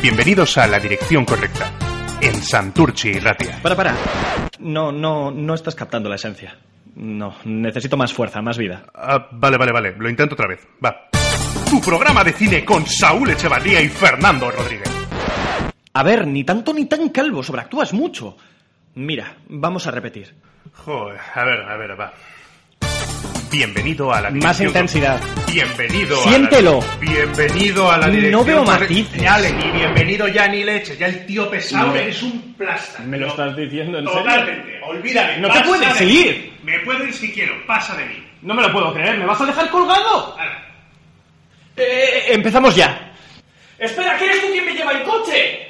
Bienvenidos a la dirección correcta, en Santurchi y Ratia. Para, para. No, no, no estás captando la esencia. No, necesito más fuerza, más vida. Ah, vale, vale, vale, lo intento otra vez, va. Tu programa de cine con Saúl Echevarría y Fernando Rodríguez. A ver, ni tanto ni tan calvo, sobreactúas mucho. Mira, vamos a repetir. Joder, a ver, a ver, va. Bienvenido a la Más intensidad. Bienvenido Siéntelo. a la... Bienvenido a la No dirección veo corre- matices. Ya, le- ni bienvenido ya ni leche, ya el tío pesado No. eres un plasta. ¿Me lo estás diciendo en serio? Totalmente, olvídate. No te puedes mí. seguir. Me puedo ir si quiero, pasa de mí. No me lo puedo creer, ¿me vas a dejar colgado? Ahora. Eh, empezamos ya. Espera, ¿que eres tú quien me lleva el coche?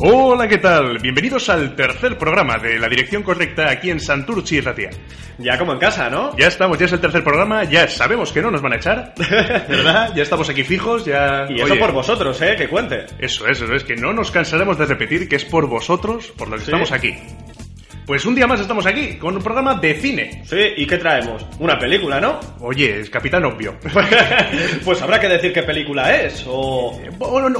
Hola, ¿qué tal? Bienvenidos al tercer programa de la dirección correcta aquí en Santurchi y Ratia. Ya como en casa, ¿no? Ya estamos, ya es el tercer programa, ya sabemos que no nos van a echar, ¿verdad? Ya estamos aquí fijos, ya... Y eso Oye, por vosotros, ¿eh? Que cuente. Eso es, eso es, que no nos cansaremos de repetir que es por vosotros por lo que Sí. estamos aquí. Pues un día más estamos aquí, con un programa de cine. Sí, ¿y qué traemos? Una película, ¿no? Oye, es Capitán Obvio. pues habrá que decir qué película es, o... o, o no,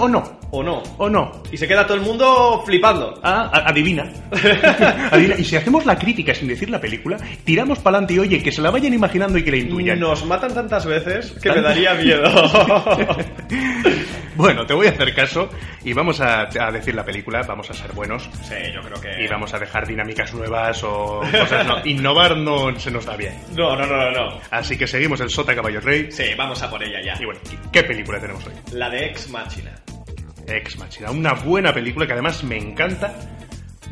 o no. o no. Y se queda todo el mundo flipando. Ah, adivina. adivina. Y si hacemos la crítica sin decir la película, tiramos para adelante y oye, que se la vayan imaginando y que la intuyan. Nos matan tantas veces que me daría miedo. bueno, te voy a hacer caso y vamos a, a decir la película, vamos a ser buenos sí, yo creo que... y vamos a dejar dinámicas nuevas o cosas. No, innovar no se nos da bien. No, no, no, no, no. Así que seguimos el Sota Caballo Rey. Sí, vamos a por ella ya. Y bueno, ¿qué película tenemos hoy? La de Ex Machina. Ex Machina, una buena película que además me encanta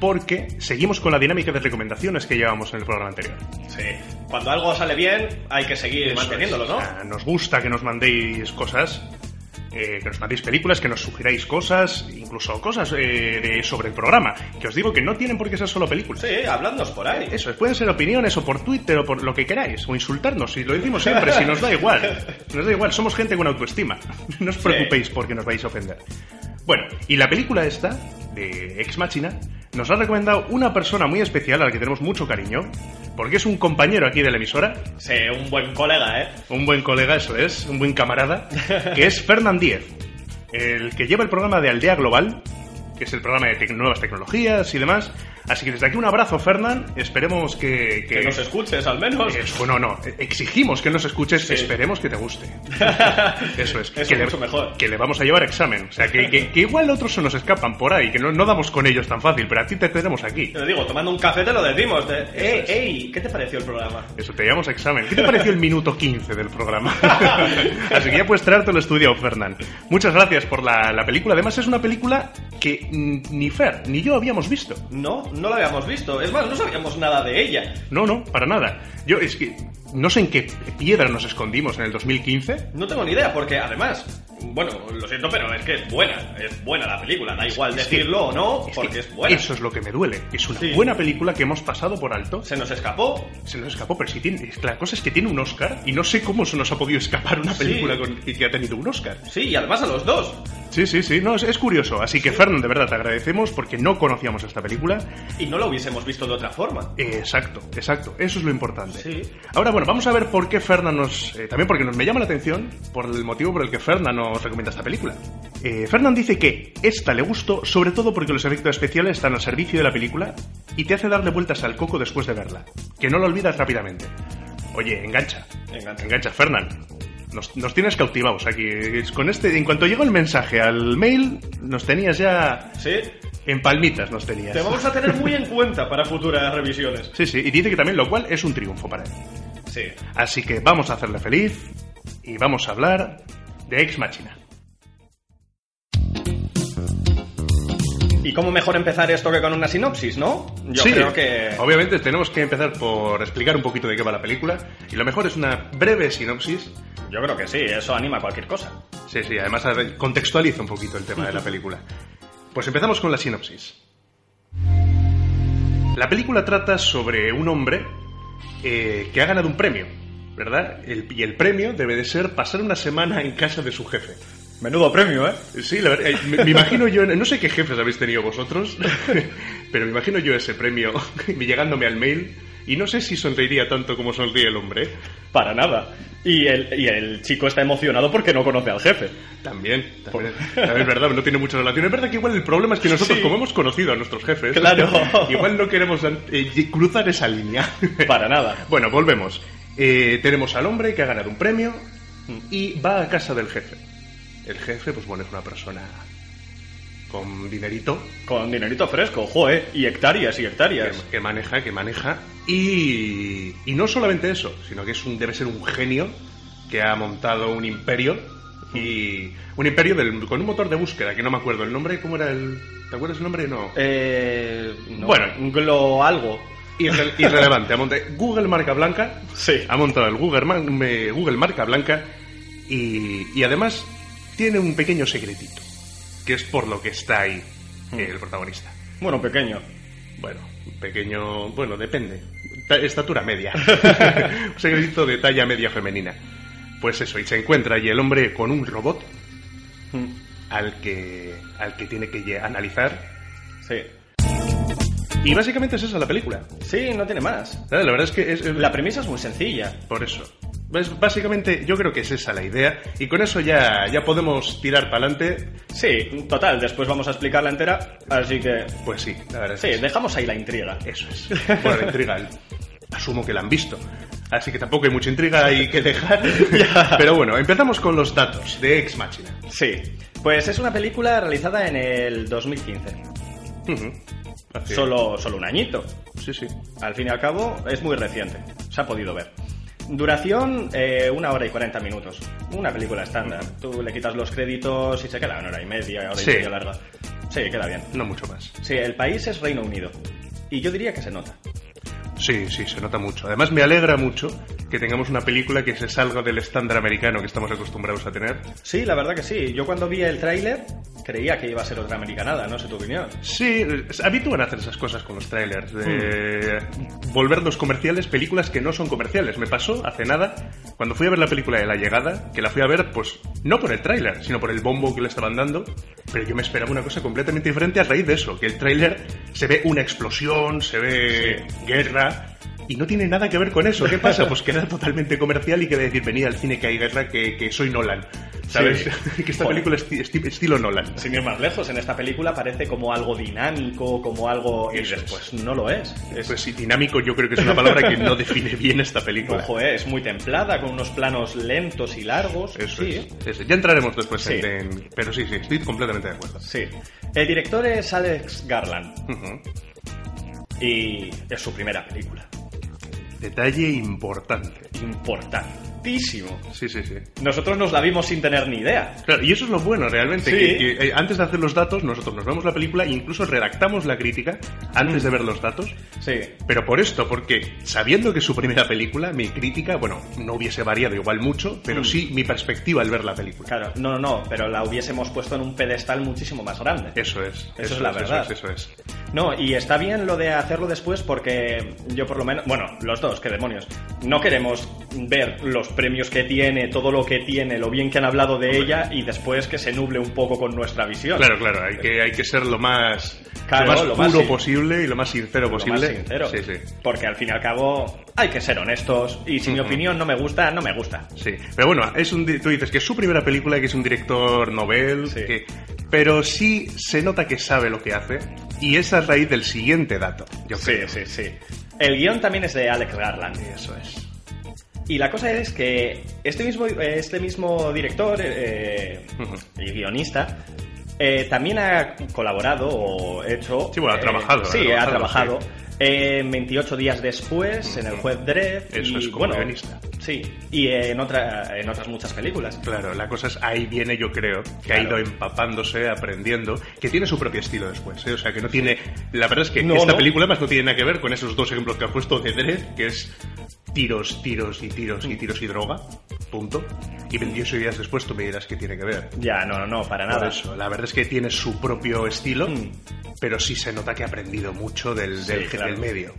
porque seguimos con la dinámica de recomendaciones que llevamos en el programa anterior. Sí. Cuando algo sale bien, hay que seguir Eso manteniéndolo. ¿no? Nos gusta que nos mandéis cosas, eh, que nos mandéis películas, que nos sugiráis cosas, incluso cosas eh, de- sobre el programa. Que os digo que no tienen por qué ser solo películas. Sí, habladnos por ahí. Eso, pueden ser opiniones o por Twitter o por lo que queráis, o insultarnos, y lo decimos siempre, si nos da igual. Nos da igual, somos gente con autoestima. No os preocupéis porque nos vais a ofender. Bueno, y la película esta, de Ex Machina, nos la ha recomendado una persona muy especial a la que tenemos mucho cariño, porque es un compañero aquí de la emisora, Sí, un buen colega, ¿eh? un buen colega, eso es, un buen camarada, que es Fernán Díez, el que lleva el programa de Aldea Global, que es el programa de tec- nuevas tecnologías y demás. Así que desde aquí un abrazo, Fernán. Esperemos que... Que nos escuches, al menos. Es- bueno, no, exigimos que nos escuches, Sí. esperemos que te guste. Eso es. Eso que mucho le, mejor. Que le vamos a llevar examen. O sea, que, que- que igual otros se nos escapan por ahí, que no, no damos con ellos tan fácil, pero a ti te tenemos aquí. Te lo digo, tomando un café te lo decimos. de, ey, ¿qué te pareció el programa? Eso, te llevamos examen. ¿Qué te pareció el minuto 15 del programa? Así que ya puedes traerte el estudio, Fernán. Muchas gracias por la, la película. Además, es una película que ni Fer ni yo habíamos visto. No, no la habíamos visto. Es más, no sabíamos nada de ella. No, no, para nada. Yo es que no sé en qué piedra nos escondimos en el 2015. No tengo ni idea, porque además, bueno, lo siento, pero es que es buena. Es buena la película. Da igual Es que- decirlo o no, Es porque es buena. Eso es lo que me duele. Es una Sí. buena película que hemos pasado por alto. Se nos escapó. Se nos escapó, pero si tiene, la cosa es que tiene un Oscar y no sé cómo se nos ha podido escapar una Sí. película con- que, ha tenido un Oscar. Sí, y además a los dos. Sí, sí, sí, no, es, es curioso. Así que, Fernando, de verdad te agradecemos porque no conocíamos esta película. Y no lo hubiésemos visto de otra forma. Eh, exacto, exacto, eso es lo importante. Sí. Ahora, bueno, vamos a ver por qué Fernand nos. eh, también porque nos me llama la atención por el motivo por el que Fernand nos recomienda esta película. Eh, Fernand dice que esta le gustó sobre todo porque los efectos especiales están al servicio de la película y te hace darle vueltas al coco después de verla. Que no lo olvidas rápidamente. Oye, engancha. Engancha. Engancha, Fernand. Nos, nos tienes cautivados aquí. Con este, en cuanto llegó el mensaje al mail, nos tenías ya Sí. en palmitas, nos tenías. Te vamos a tener muy en cuenta para futuras revisiones. Sí, sí, y dice que también lo cual es un triunfo para él. Sí. Así que vamos a hacerle feliz y vamos a hablar de Ex Machina. ¿Y cómo mejor empezar esto que con una sinopsis, no? Yo sí, creo que... obviamente tenemos que empezar por explicar un poquito de qué va la película y lo mejor es una breve sinopsis. Yo creo que sí, eso anima a cualquier cosa. Sí, sí, además contextualiza un poquito el tema de la película. Pues empezamos con la sinopsis. La película trata sobre un hombre eh, que ha ganado un premio, ¿verdad? El- y el premio debe de ser pasar una semana en casa de su jefe. Menudo premio, ¿eh? Sí, la verdad, eh, me, me imagino yo, no sé qué jefes habéis tenido vosotros, pero me imagino yo ese premio llegándome al mail y no sé si sonreiría tanto como sonríe el hombre. Para nada. Y el, y el chico está emocionado porque no conoce al jefe. También, también, también es verdad, no tiene mucha relación. Es verdad que igual el problema es que nosotros, Sí. como hemos conocido a nuestros jefes, Claro. igual no queremos eh, cruzar esa línea. Para nada. Bueno, volvemos. Eh, tenemos al hombre que ha ganado un premio y va a casa del jefe. El jefe, pues bueno, es una persona con dinerito Con dinerito fresco, joe, y hectáreas y hectáreas. que maneja, que maneja. Y, y no solamente eso, sino que es un, debe ser un genio que ha montado un imperio. Y un imperio del- con un motor de búsqueda, que no me acuerdo el nombre, ¿cómo era el...? ¿Te acuerdas el nombre? No. Eh, no, Bueno. Glo algo. Irre- irrelevante. Ha montado Google marca blanca. Sí. Ha montado el Google, Google marca blanca. Y, y además tiene un pequeño secretito. Que es por lo que está ahí Hmm. el protagonista. Bueno, pequeño. Bueno, pequeño. Bueno, depende. Ta- Estatura media. un secretito de talla media femenina. Pues eso, y se encuentra allí el hombre con un robot Mm, al que, al que tiene que lle- analizar. Sí. Y básicamente es esa la película. Sí, no tiene más. La verdad es que es, es- La premisa es muy sencilla. Por eso. Es- básicamente, yo creo que es esa la idea. Y con eso ya, ya podemos tirar para adelante. Sí, total, después vamos a explicarla entera, así que... Pues sí, la verdad Sí, dejamos ahí la intriga. Eso es. Bueno, la intriga, asumo que la han visto. Así que tampoco hay mucha intriga ahí que dejar. Pero bueno, empezamos con los datos de Ex Machina. Sí, pues es una película realizada en el 2015. Ujú. Así es. Solo, solo un añito. Sí, sí. Al fin y al cabo, es muy reciente. Se ha podido ver. Duración, eh, una hora y 40 minutos. Una película estándar. Tú le quitas los créditos y se queda una hora y media, hora Sí. y media larga. Sí, queda bien. No mucho más. Sí, el país es Reino Unido. Y yo diría que se nota. Sí, sí, se nota mucho. Además, me alegra mucho que tengamos una película que se salga del estándar americano que estamos acostumbrados a tener. Sí, la verdad que sí. Yo cuando vi el tráiler creía que iba a ser otra americanada, no sé tu opinión. Sí, habitúan a hacer esas cosas con los trailers, de volverlos comerciales, películas que no son comerciales. Me pasó hace nada, cuando fui a ver la película de La Llegada, que la fui a ver, pues, no por el tráiler, sino por el bombo que le estaban dando, pero yo me esperaba una cosa completamente diferente a raíz de eso, que el tráiler se ve una explosión, se ve guerra, y no tiene nada que ver con eso. ¿Qué pasa? Pues que era totalmente comercial y que decir, venid al cine que hay guerra, que, que soy Nolan. ¿Sabes? Sí. que esta Joder. película es esti- esti- estilo Nolan. Sin ir más lejos, en esta película parece como algo dinámico, como algo... Y Eso es. después no lo es. Es, Pues sí, dinámico yo creo que es una palabra que no define bien esta película. ojo, eh, es muy templada, con unos planos lentos y largos. Eso sí, es. Ya entraremos después Sí. en, Pero sí, sí, estoy completamente de acuerdo. sí. El director es Alex Garland Ujú. Y es su primera película. Detalle importante. Importantísimo. Sí, sí, sí. Nosotros nos la vimos sin tener ni idea. Claro, y eso es lo bueno realmente, Sí. que, que, eh, antes de hacer los datos, nosotros nos vemos la película e incluso redactamos la crítica antes de ver los datos. Sí. Pero por esto, porque sabiendo que es su primera película, mi crítica, bueno, no hubiese variado igual mucho, pero Mm. sí mi perspectiva al ver la película. Claro, no, no, no, pero la hubiésemos puesto en un pedestal muchísimo más grande. Eso es. Eso es la verdad. Eso es. No, y está bien lo de hacerlo después porque yo por lo menos, bueno, los dos, qué demonios, no queremos ver los premios que tiene, todo lo que tiene, lo bien que han hablado de ella y después que se nuble un poco con nuestra visión. Claro, claro, hay que, hay que ser lo más, Claro, lo más lo puro más posible y lo más sincero Lo posible. más sincero. Sí, sí. Porque al fin y al cabo hay que ser honestos y si mi opinión no me gusta, no me gusta. Sí, pero bueno, es un, tú dices que es su primera película, que es un director novel, Sí. que- pero sí se nota que sabe lo que hace y esa es raíz del siguiente dato, yo Sí, creo. sí, sí. El guion también es de Alex Garland. Eso es. Y la cosa es que este mismo, este mismo director eh, Ujú. y guionista eh, también ha colaborado o hecho... Sí, bueno, ha eh, trabajado, ha Sí, ha trabajado, trabajado Eh, 28 días después, en el juez Dredd. Eso y, es como bueno, guionista. Sí, y en, otra, en otras muchas películas. Claro, la cosa es ahí viene, yo creo, que ha ido empapándose, aprendiendo, que tiene su propio estilo después, ¿eh? O sea, que no tiene... La verdad es que No, esta no. película más no tiene nada que ver con esos dos ejemplos que ha puesto de Dredd, que es tiros, tiros y tiros y tiros y droga, punto. Y 28 días después tú me dirás que tiene que ver. Ya, no, no, no, para Por nada. eso, la verdad es que tiene su propio estilo, Mm. pero sí se nota que ha aprendido mucho del, Sí, del, claro. del medio.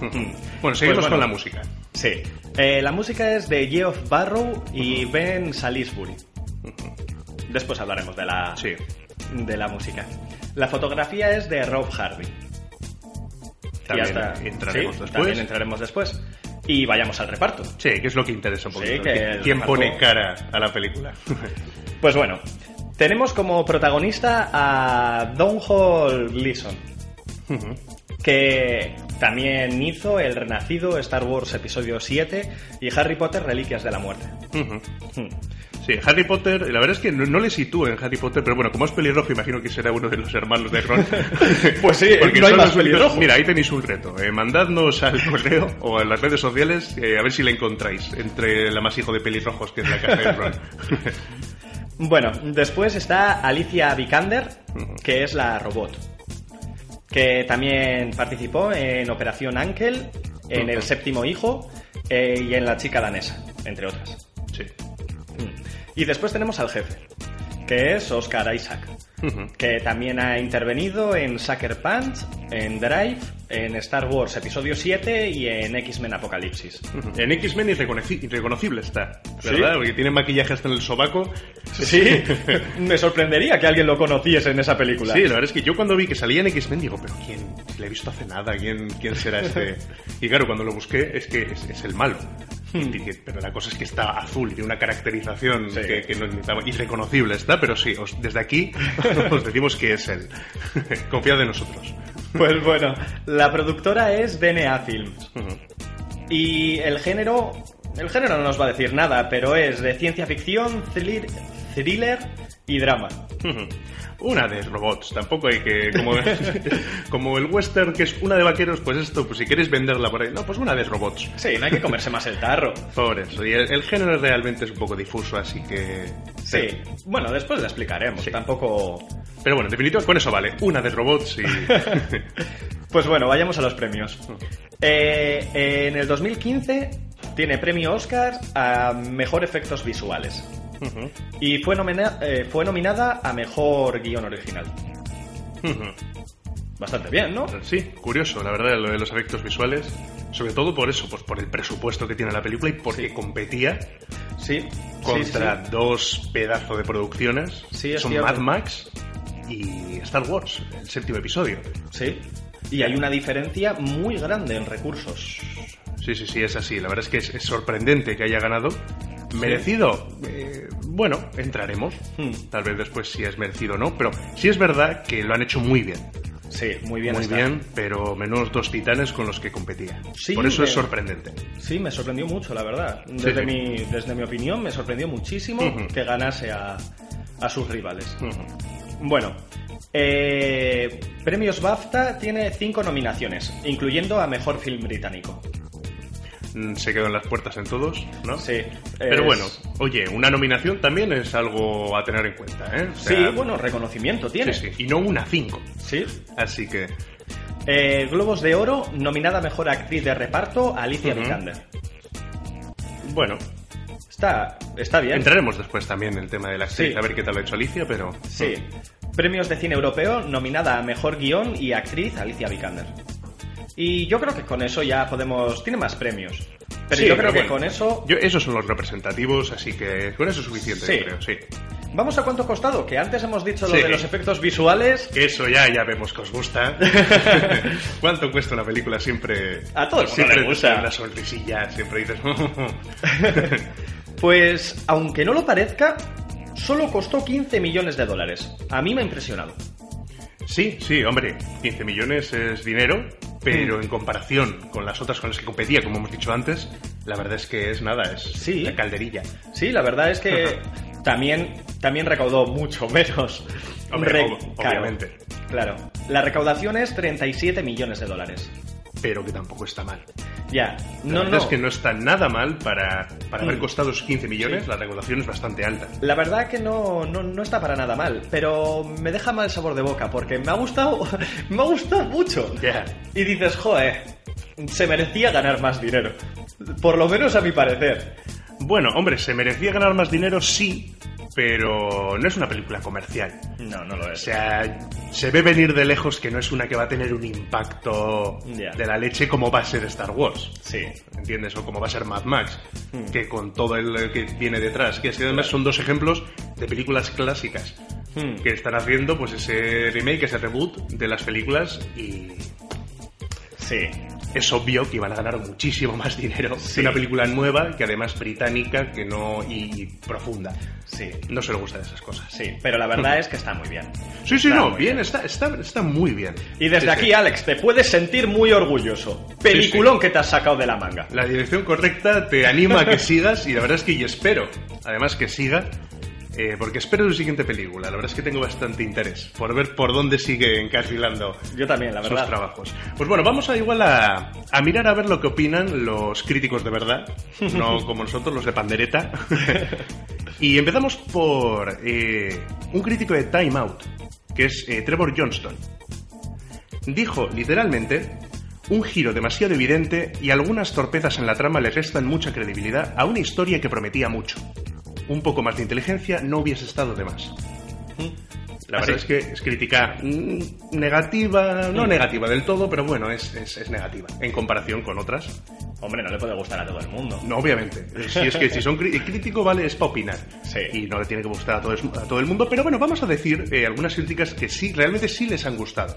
Mm. Bueno, seguimos Pues bueno. con la música. Sí. Eh, la música es de Geoff Barrow y Ben Salisbury. Después hablaremos de la, Sí. de la música. La fotografía es de Rob Harvey. También Y entraremos Sí, después. También entraremos después. Y vayamos al reparto. Sí, que es lo que interesa un Sí, poquito. que ¿Quién- el ¿Quién reparto- pone cara a la película? Pues bueno, tenemos como protagonista a Don Hall Gleason, que también hizo El Renacido, Star Wars Episodio 7 y Harry Potter Reliquias de la Muerte. Sí, Harry Potter, la verdad es que no, no le sitúo en Harry Potter, pero bueno, como es pelirrojo, imagino que será uno de los hermanos de Ron. Pues sí, Porque no hay más pelirrojo. Mira, ahí tenéis un reto. eh, mandadnos al correo o a las redes sociales eh, a ver si le encontráis entre el amasijo de pelirrojos que es la casa de Ron. Bueno, después está Alicia Vikander, que es la robot, que también participó en Operación Ankel, en El Séptimo Hijo eh, y en La Chica Danesa, entre otras. sí. Y después tenemos al jefe, que es Oscar Isaac, que también ha intervenido en Sucker Punch, en Drive, en Star Wars Episodio 7 y en X-Men Apocalipsis. En X-Men irreconoci- irreconocible está, ¿verdad? ¿Sí? Porque tiene maquillaje hasta en el sobaco. Sí, me sorprendería que alguien lo conociese en esa película. Sí, la verdad es que yo cuando vi que salía en X-Men digo, pero ¿quién? Le he visto hace nada, ¿quién, quién será este? Y claro, cuando lo busqué es que es, es el malo. Dije, pero la cosa es que está azul y tiene una caracterización Sí. que, que no necesitaba, irreconocible está, pero sí, os- desde aquí os decimos que es él. Confiad en nosotros. Pues bueno, la productora es DNA Films. Y el género. El género no nos va a decir nada, pero es de ciencia ficción, thriller, thriller y drama. Una de robots, tampoco hay que. Como, como el western, que es una de vaqueros, pues esto, pues si queréis venderla por ahí, no, pues una de robots. Sí, no hay que comerse más el tarro. Por eso. Y el, el género realmente es un poco difuso, así que. Sí, bueno, después le explicaremos. Sí. Tampoco. Pero bueno, en definitiva, con eso vale. Una de robots y. Pues bueno, vayamos a los premios. Eh, en el 2015 tiene premio Oscar a mejor efectos visuales. Y fue, nomina- eh, fue nominada a mejor guion original. Bastante bien, ¿no? Sí, curioso, la verdad, lo de los efectos visuales. Sobre todo por eso, pues por el presupuesto que tiene la película y porque competía Sí. contra sí, sí. dos pedazos de producciones. Sí, Son cierto. Mad Max y Star Wars, el séptimo episodio. Sí. Y hay una diferencia muy grande en recursos. Sí, sí, sí, es así. La verdad es que es, es sorprendente que haya ganado. ¿Merecido? Eh, bueno, entraremos. Hmm. Tal vez después si es merecido o no. Pero sí es verdad que lo han hecho muy bien. Sí, muy bien. muy está. bien, pero menos dos titanes con los que competía. Sí, Por eso me- es sorprendente. Sí, me sorprendió mucho, la verdad. Desde, sí. Mi, desde mi opinión, me sorprendió muchísimo que ganase a, a sus rivales. Bueno, eh, Premios BAFTA tiene cinco nominaciones, incluyendo a Mejor Film Británico. Mm, Se quedó en las puertas en todos, ¿no? Sí. Pero es- bueno, oye, una nominación también es algo a tener en cuenta, ¿eh? O Sí, bueno, reconocimiento tiene. sí, sí. Y no una cinco. Sí. Así que, Eh, Globos de Oro, nominada a Mejor Actriz de Reparto, Alicia Ujú. Vikander. bueno, Está, está bien. entraremos después también en el tema de la actriz, Sí. a ver qué tal ha hecho Alicia, pero... Sí. Premios de cine europeo, nominada a mejor guion y actriz Alicia Vikander. Y yo creo que con eso ya podemos. Tiene más premios. Pero Sí, yo creo que bueno, con eso. yo- esos son los representativos, así que con eso es suficiente, Sí. yo creo, sí. Vamos a cuánto ha costado, que antes hemos dicho lo Sí. de los efectos visuales. Eso ya, ya vemos que os gusta. ¿Cuánto cuesta una película? Siempre... A todo el mundo siempre le te gusta. una sonrisilla, siempre dices... Pues, aunque no lo parezca, solo costó 15 millones de dólares. A mí me ha impresionado. Sí, sí, hombre, 15 millones es dinero, Mm. pero en comparación con las otras con las que competía, como hemos dicho antes, la verdad es que es nada, es Sí. la calderilla. Sí, la verdad es que también, también recaudó mucho menos. Hombre, Re- ob- claro, obviamente. Claro. La recaudación es 37 millones de dólares. Pero que tampoco está mal. Ya, La no, verdad no. es que no está nada mal para, para haber Mm. costado esos 15 millones, Sí. la recaudación es bastante alta. La verdad que no, no, no está para nada mal, pero me deja mal sabor de boca porque me ha gustado, me ha gustado mucho. Ya. Y dices, joder, se merecía ganar más dinero. Por lo menos a mi parecer. Bueno, hombre, ¿se merecía ganar más dinero? Sí, pero no es una película comercial. No, no lo O sea, se ve venir de lejos que no es una que va a tener un impacto de la leche como va a ser Star Wars. Sí. ¿Entiendes? O como va a ser Mad Max, Mm. que con todo el que viene detrás. Que es que además son dos ejemplos de películas clásicas Hmm. que están haciendo pues ese remake, ese reboot de las películas y Sí. Es obvio que iban a ganar muchísimo más dinero Sí. que una película nueva, que además británica, que no y, y profunda. Sí. No se le gustan esas cosas. Sí, pero la verdad es que está muy bien. Sí, sí, Está no, bien, está, está, está muy bien. Y desde Sí, aquí, sí. Alex, te puedes sentir muy orgulloso. Peliculón que te has sacado de la manga. La dirección correcta te anima a que sigas y la verdad es que yo espero, además que siga, eh, porque espero su siguiente película. La verdad es que tengo bastante interés por ver por dónde sigue encarrilando Yo también, la sus verdad. trabajos. Pues bueno, vamos a igual a, a mirar a ver lo que opinan los críticos de verdad, no como nosotros los de pandereta. y empezamos por eh, un crítico de Time Out, que es eh, Trevor Johnston. Dijo literalmente, un giro demasiado evidente y algunas torpezas en la trama le restan mucha credibilidad a una historia que prometía mucho. Un poco más de inteligencia no hubiese estado de más. La ¿Ah, verdad sí? es que es crítica mm, negativa, no Mm. negativa del todo, pero bueno, es, es- es negativa en comparación con otras. Hombre, no le puede gustar a todo el mundo. No, obviamente. Si es que si son cri- crítico, vale, es para opinar. Sí. Y no le tiene que gustar a todo, a todo el mundo. Pero bueno, vamos a decir eh, algunas críticas que sí, realmente sí les han gustado.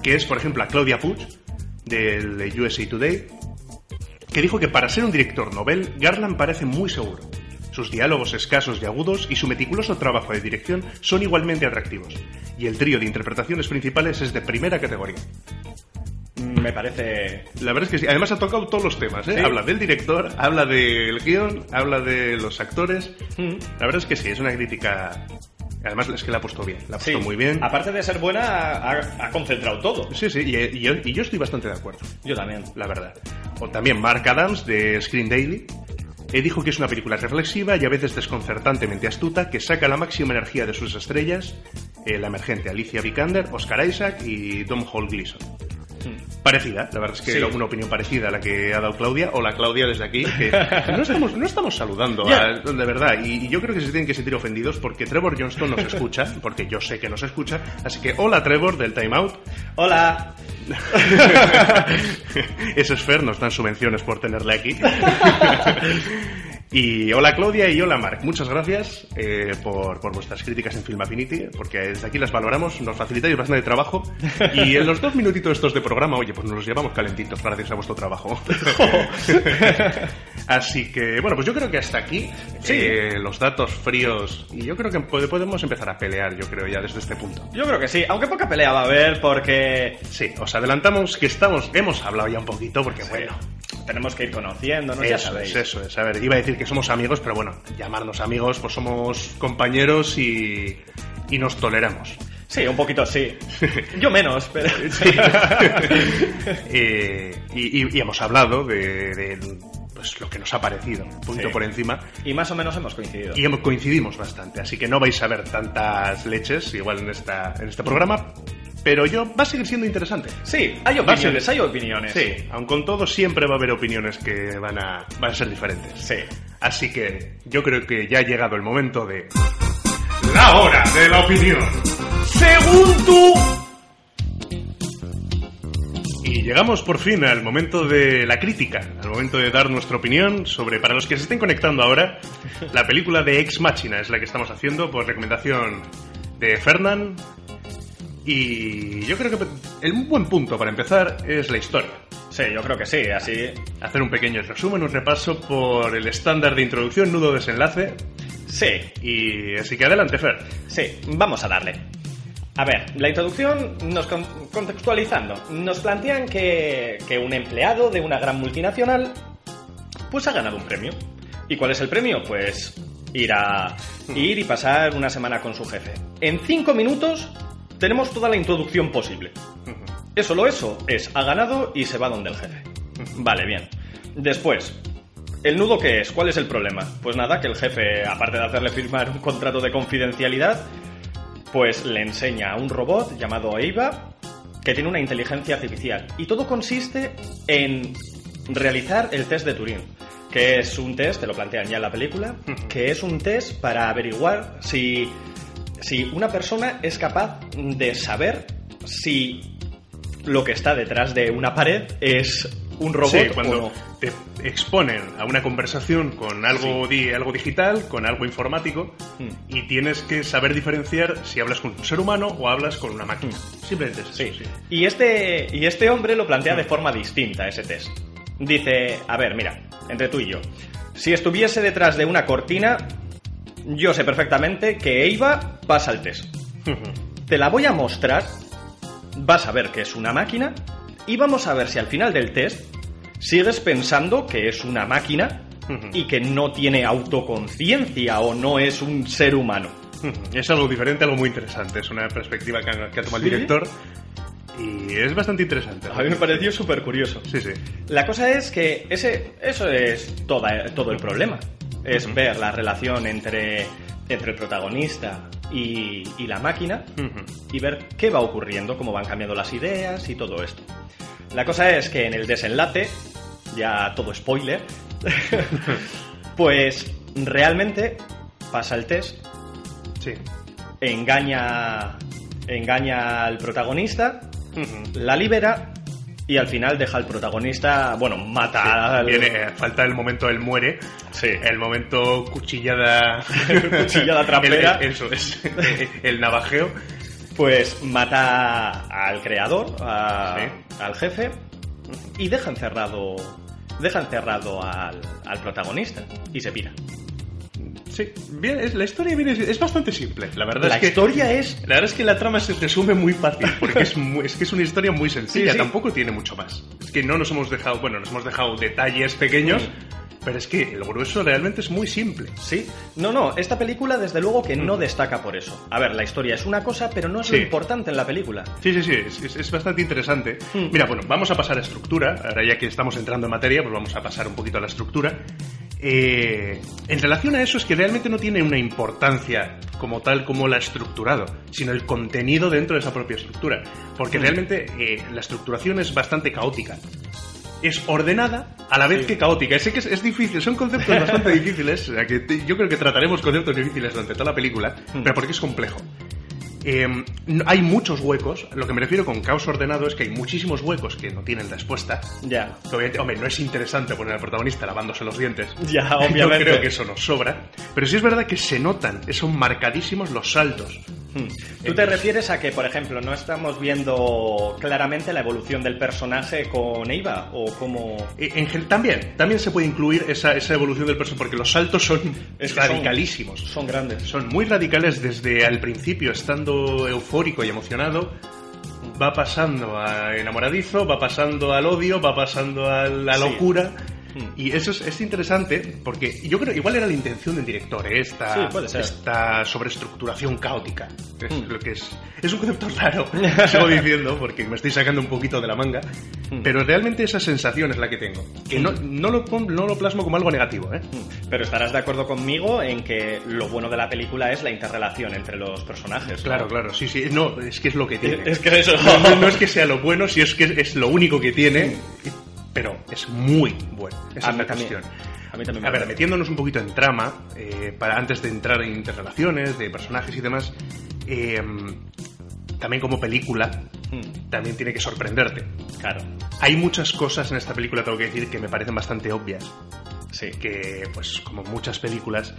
Que es, por ejemplo, a Claudia Puig, del USA Today, que dijo que para ser un director novel, Garland parece muy seguro. Sus diálogos escasos y agudos y su meticuloso trabajo de dirección son igualmente atractivos. Y el trío de interpretaciones principales es de primera categoría. Mm, Me parece... La verdad es que sí. Además ha tocado todos los temas. ¿eh? Sí. Habla del director, habla del guion, habla de los actores. Mm. La verdad es que sí, es una crítica... Además es que la ha puesto bien, la ha Sí. puesto muy bien. Aparte de ser buena, ha, ha concentrado todo. Sí, sí, y, y yo, y yo estoy bastante de acuerdo, Yo también. la verdad. O también Mark Adams de Screen Daily. Eh, dijo que es una película reflexiva y a veces desconcertantemente astuta que saca la máxima energía de sus estrellas, eh, la emergente Alicia Vikander, Oscar Isaac y Dom Hall Gleason. Parecida, la verdad es que Sí. una opinión parecida a la que ha dado Claudia. Hola Claudia desde aquí, que no estamos, no estamos saludando, Ya. a- de verdad. Y, y yo creo que se tienen que sentir ofendidos porque Trevor Johnston nos escucha, porque yo sé que nos escucha. Así que hola Trevor del Time Out. Hola. Ese es Fer, nos dan subvenciones por tenerle aquí. Y hola Claudia y hola Marc, muchas gracias eh, por, por vuestras críticas en Film Affinity, porque desde aquí las valoramos, nos facilitáis bastante trabajo y en los dos minutitos estos de programa, oye, pues nos los llevamos calentitos gracias a vuestro trabajo. Así que, bueno, pues yo creo que hasta aquí Sí. eh, los datos fríos y yo creo que pode- podemos empezar a pelear, yo creo, ya desde este punto. Yo creo que sí, aunque poca pelea va a haber porque Sí, os adelantamos que estamos, hemos hablado ya un poquito, porque bueno, tenemos que ir conociéndonos, ya Eso sabéis. es, eso es. A ver, iba a decir que somos amigos, pero bueno, llamarnos amigos, pues somos compañeros y, y nos toleramos. Sí, un poquito sí. Yo menos, pero... Sí. Eh, y, y- y hemos hablado de, de, pues, lo que nos ha parecido, un poquito Sí. por encima. Y más o menos hemos coincidido. Y hemos- coincidimos bastante, así que no vais a ver tantas leches igual en, esta, en este programa, pero yo va a seguir siendo interesante. Sí, hay ser- opiniones, hay opiniones. Sí, aun con todo siempre va a haber opiniones que van a, van a ser diferentes. Sí. Así que yo creo que ya ha llegado el momento de... La hora de la opinión. Según tú... Y llegamos por fin al momento de la crítica, al momento de dar nuestra opinión sobre, para los que se estén conectando ahora, la película de Ex Machina es la que estamos haciendo por recomendación de Fernán. Y yo creo que el buen punto para empezar es la historia. Sí, yo creo que sí, así... Hacer un pequeño resumen, un repaso por el estándar de introducción, nudo, desenlace. Sí, Y así que adelante, Fer. sí, vamos a darle. A ver, la introducción nos con- contextualizando. Nos plantean que, que un empleado de una gran multinacional pues ha ganado un premio. ¿Y cuál es el premio? Pues ir a ir y pasar una semana con su jefe. En cinco minutos tenemos toda la introducción posible. Eso lo eso es, ha ganado y se va donde el jefe. Vale, bien. Después, ¿el nudo qué es? ¿Cuál es el problema? Pues nada, que el jefe, aparte de hacerle firmar un contrato de confidencialidad, pues le enseña a un robot llamado Eva que tiene una inteligencia artificial. Y todo consiste en realizar el test de Turing, que es un test, te lo plantean ya en la película, que es un test para averiguar si, si una persona es capaz de saber si lo que está detrás de una pared es un robot Sí, o cuando no. te exponen a una conversación con algo, di- algo digital, con algo informático, Mm. y tienes que saber diferenciar si hablas con un ser humano o hablas con una máquina. Simplemente es Sí. sí. Y este, y este hombre lo plantea de forma distinta, ese test. Dice, a ver, mira, entre tú y yo, si estuviese detrás de una cortina, yo sé perfectamente que Eva pasa el test. Te la voy a mostrar, vas a ver que es una máquina, y vamos a ver si al final del test sigues pensando que es una máquina y que no tiene autoconciencia o no es un ser humano. Es algo diferente, algo muy interesante. Es una perspectiva que ha, tomado Sí. el director y es bastante interesante. A mí me pareció súper curioso. Sí, sí. La cosa es que ese, eso es toda, todo el problema. Es ver la relación entre, entre el protagonista y, y la máquina y ver qué va ocurriendo, cómo van cambiando las ideas y todo esto. La cosa es que en el desenlace, ya todo spoiler, pues realmente pasa el test, Sí. engaña, engaña al protagonista, la libera y al final deja al protagonista, bueno, mata al... Viene, falta el momento del muere. Sí. El momento cuchillada. Cuchillada trapera. El- eso es. El navajeo. Pues mata al creador, a- Sí. al jefe, y deja encerrado, deja encerrado al, al protagonista y se pira. Sí, bien, es- la historia es bastante simple. La verdad La es que. historia es La verdad es que la trama se resume muy fácil, porque es, muy- es que es una historia muy sencilla, Sí, sí. tampoco tiene mucho más. Es que no nos hemos dejado, bueno, nos hemos dejado detalles pequeños, Mm. pero es que el grueso realmente es muy simple. Sí, no, no, esta película desde luego que no destaca por eso. A ver, la historia es una cosa, pero no es lo Sí. importante en la película. Sí, sí, sí, es, es- es bastante interesante. Mm. Mira, bueno, vamos a pasar a estructura. Ahora ya que estamos entrando en materia, pues vamos a pasar un poquito a la estructura. Eh, en relación a eso es que realmente no tiene una importancia como tal como la estructurado, sino el contenido dentro de esa propia estructura. Porque Mm. realmente eh, la estructuración es bastante caótica. Es ordenada a la vez Sí. que caótica. Sé que es, es difícil, son conceptos bastante difíciles. o sea, que te- yo creo que trataremos conceptos difíciles durante toda la película, Mm. pero porque es complejo. Eh, hay muchos huecos. Lo que me refiero con caos ordenado es que hay muchísimos huecos que no tienen respuesta. Ya, Que Obviamente, hombre, no es interesante poner al protagonista lavándose los dientes. ya, Yo obviamente. creo que eso nos sobra. Pero sí es verdad que se notan, son marcadísimos los saltos. Hmm. ¿Tú te refieres a que, por ejemplo, no estamos viendo claramente la evolución del personaje con Eva? ¿O cómo...? Eh, En también, también se puede incluir esa, esa evolución del personaje, porque los saltos son Es que son- radicalísimos. Son grandes. Son muy radicales desde al principio, estando eufórico y emocionado, va pasando a enamoradizo, va pasando al odio, va pasando a la locura. Y eso es, es interesante porque yo creo igual era la intención del director, ¿eh? esta, Sí, esta sobreestructuración caótica. Es Hmm. lo que es. Es un concepto raro, sigo diciendo, porque me estoy sacando un poquito de la manga. Hmm. Pero realmente esa sensación es la que tengo. Que no, no, lo, no lo plasmo como algo negativo, ¿eh? Hmm. Pero estarás de acuerdo conmigo en que lo bueno de la película es la interrelación entre los personajes. ¿no? Claro, claro, sí, sí. No, es que es lo que tiene. Es que eso... No, no- no es que sea lo bueno, si es que es lo único que tiene, pero es muy bueno. Esa A es mí la también. cuestión. A mí también me A ver, metiéndonos un poquito en trama, eh, para antes de entrar en interrelaciones de personajes y demás, eh, también como película, Hmm. también tiene que sorprenderte. Claro, Hay muchas cosas en esta película, tengo que decir, que me parecen bastante obvias. sí. Que, pues, como muchas películas,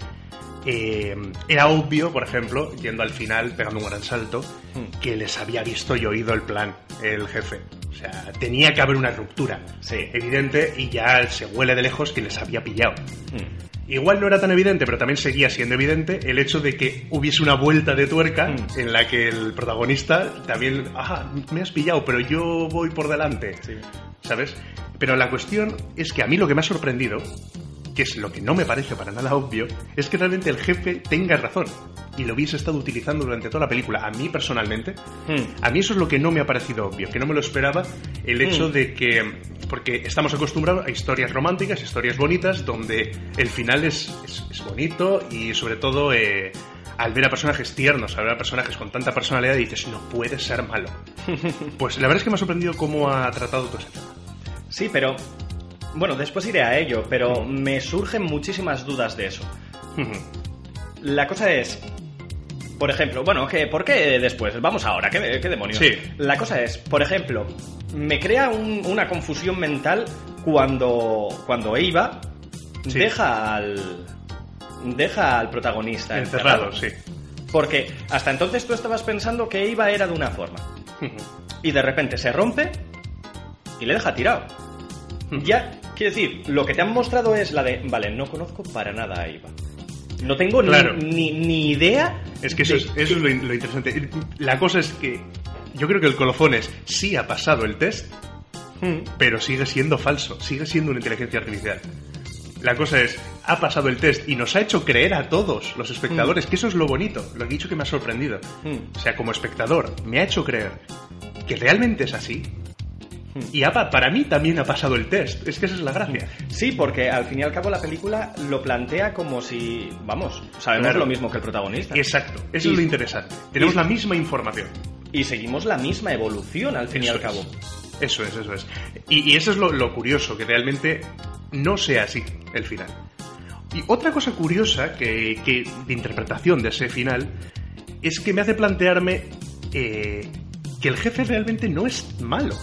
eh, era obvio, por ejemplo, yendo al final, pegando un gran salto, Hmm. que les había visto y oído el plan, el jefe. O sea, tenía que haber una ruptura. Sí. Evidente, y ya se huele de lejos que les había pillado. Hmm. Igual no era tan evidente, pero también seguía siendo evidente el hecho de que hubiese una vuelta de tuerca Mm. en la que el protagonista también, ajá, me has pillado, pero yo voy por delante. Sí. ¿Sabes? Pero la cuestión es que a mí lo que me ha sorprendido, que es lo que no me parece para nada obvio, es que realmente el jefe tenga razón. y lo hubiese estado utilizando durante toda la película. A mí personalmente, Hmm. a mí eso es lo que no me ha parecido obvio, que no me lo esperaba el hecho Mm. de que, porque estamos acostumbrados a historias románticas, historias bonitas, donde el final es, es, es bonito y sobre todo eh, al ver a personajes tiernos, al ver a personajes con tanta personalidad, dices, no puede ser malo. Pues la verdad es que me ha sorprendido cómo ha tratado todo ese tema. Sí, pero... Bueno, después iré a ello, pero me surgen muchísimas dudas de eso. La cosa es... Por ejemplo, bueno, ¿qué, ¿por qué después? Vamos ahora, ¿qué, qué demonios? Sí. La cosa es, por ejemplo, me crea un- una confusión mental cuando, cuando Eva Sí. deja al... Deja al protagonista Encerrado, sí. Porque hasta entonces tú estabas pensando que Eva era de una forma. Y de repente se rompe y le deja tirado. Ya, quiero decir, lo que te han mostrado es la de, vale, no conozco para nada a Eva. No tengo ni- Claro. ni, ni idea. Es que eso, de es, eso es lo, in- lo interesante. La cosa es que yo creo que el colofón es sí ha pasado el test, Hmm. pero sigue siendo falso, sigue siendo una inteligencia artificial. La cosa es, ha pasado el test y nos ha hecho creer a todos los espectadores, que eso es lo bonito, lo que he dicho que me ha sorprendido. Mm. O sea, como espectador, me ha hecho creer que realmente es así. Y para mí también ha pasado el test, es que esa es la gracia. Sí, porque al fin y al cabo la película lo plantea como si, vamos, sabemos Claro. lo mismo que el protagonista. Exacto, eso Y- es lo interesante. Tenemos y- la misma información. Y seguimos la misma evolución al fin y al cabo. es. Eso es, eso es. Y, y eso es lo, lo curioso, que realmente no sea así el final. Y otra cosa curiosa que, que- de interpretación de ese final es que me hace plantearme eh, que el jefe realmente no es malo.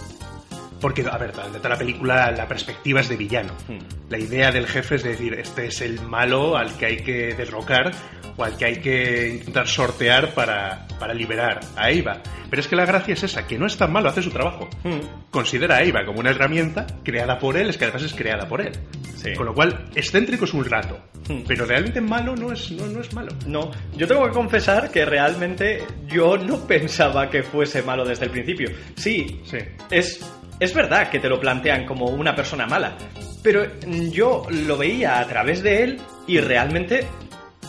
Porque, a ver, durante toda la película la perspectiva es de villano. Hmm. La idea del jefe es decir, este es el malo al que hay que derrocar o al que hay que intentar sortear para, para liberar a Eva. Pero es que la gracia es esa, que no es tan malo, hace su trabajo. Hmm. Considera a Eva como una herramienta creada por él, es que además es creada por él. Sí. Con lo cual, excéntrico es un rato. Hmm. Pero realmente malo no es, no, no es malo. No, yo tengo que confesar que realmente yo no pensaba que fuese malo desde el principio. Sí, Sí. es, es verdad que te lo plantean como una persona mala, pero yo lo veía a través de él y realmente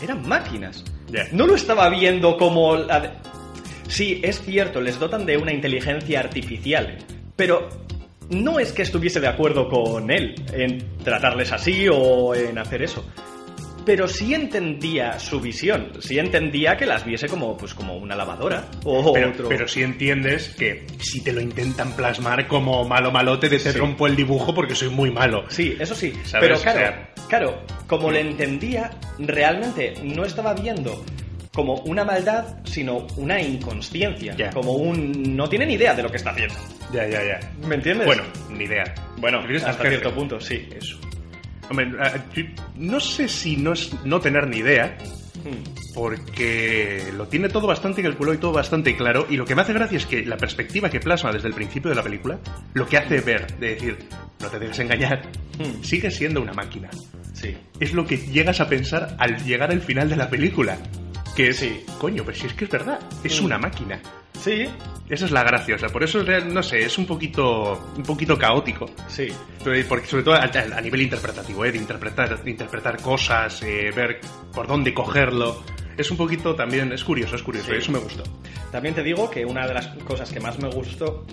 eran máquinas. No lo estaba viendo como... la de- Sí, es cierto, les dotan de una inteligencia artificial, pero no es que estuviese de acuerdo con él en tratarles así o en hacer eso. Pero sí entendía su visión, sí entendía que las viese como, pues, como una lavadora o Pero, otro... pero sí entiendes que si te lo intentan plasmar como malo malote de te Sí. rompo el dibujo porque soy muy malo. Sí, eso sí. ¿Sabes? Pero O claro, sea- claro, como le entendía, realmente no estaba viendo como una maldad, sino una inconsciencia. Como un... No tiene ni idea de lo que está haciendo. Ya, ya, ya. ¿Me entiendes? Bueno, ni idea. bueno, hasta cierto punto, sí. Eso. Hombre, no sé si no es no tener ni idea, Hmm. porque lo tiene todo bastante calculado y todo bastante claro. Y lo que me hace gracia es que la perspectiva que plasma desde el principio de la película, lo que hace ver, de decir, no te dejes engañar, Hmm. sigue siendo una máquina. Sí. Es lo que llegas a pensar al llegar al final de la película. Que es, Sí. coño, pues si es que es verdad, es Mm. una máquina. Sí, Esa es la gracia, o sea, por eso no sé, es un poquito, un poquito caótico. sí. Porque sobre todo a, a nivel interpretativo, ¿eh? de interpretar, de interpretar cosas, eh, ver por dónde cogerlo. Es un poquito también, es curioso, es curioso, Sí. eso me gustó. También te digo que una de las cosas que más me gustó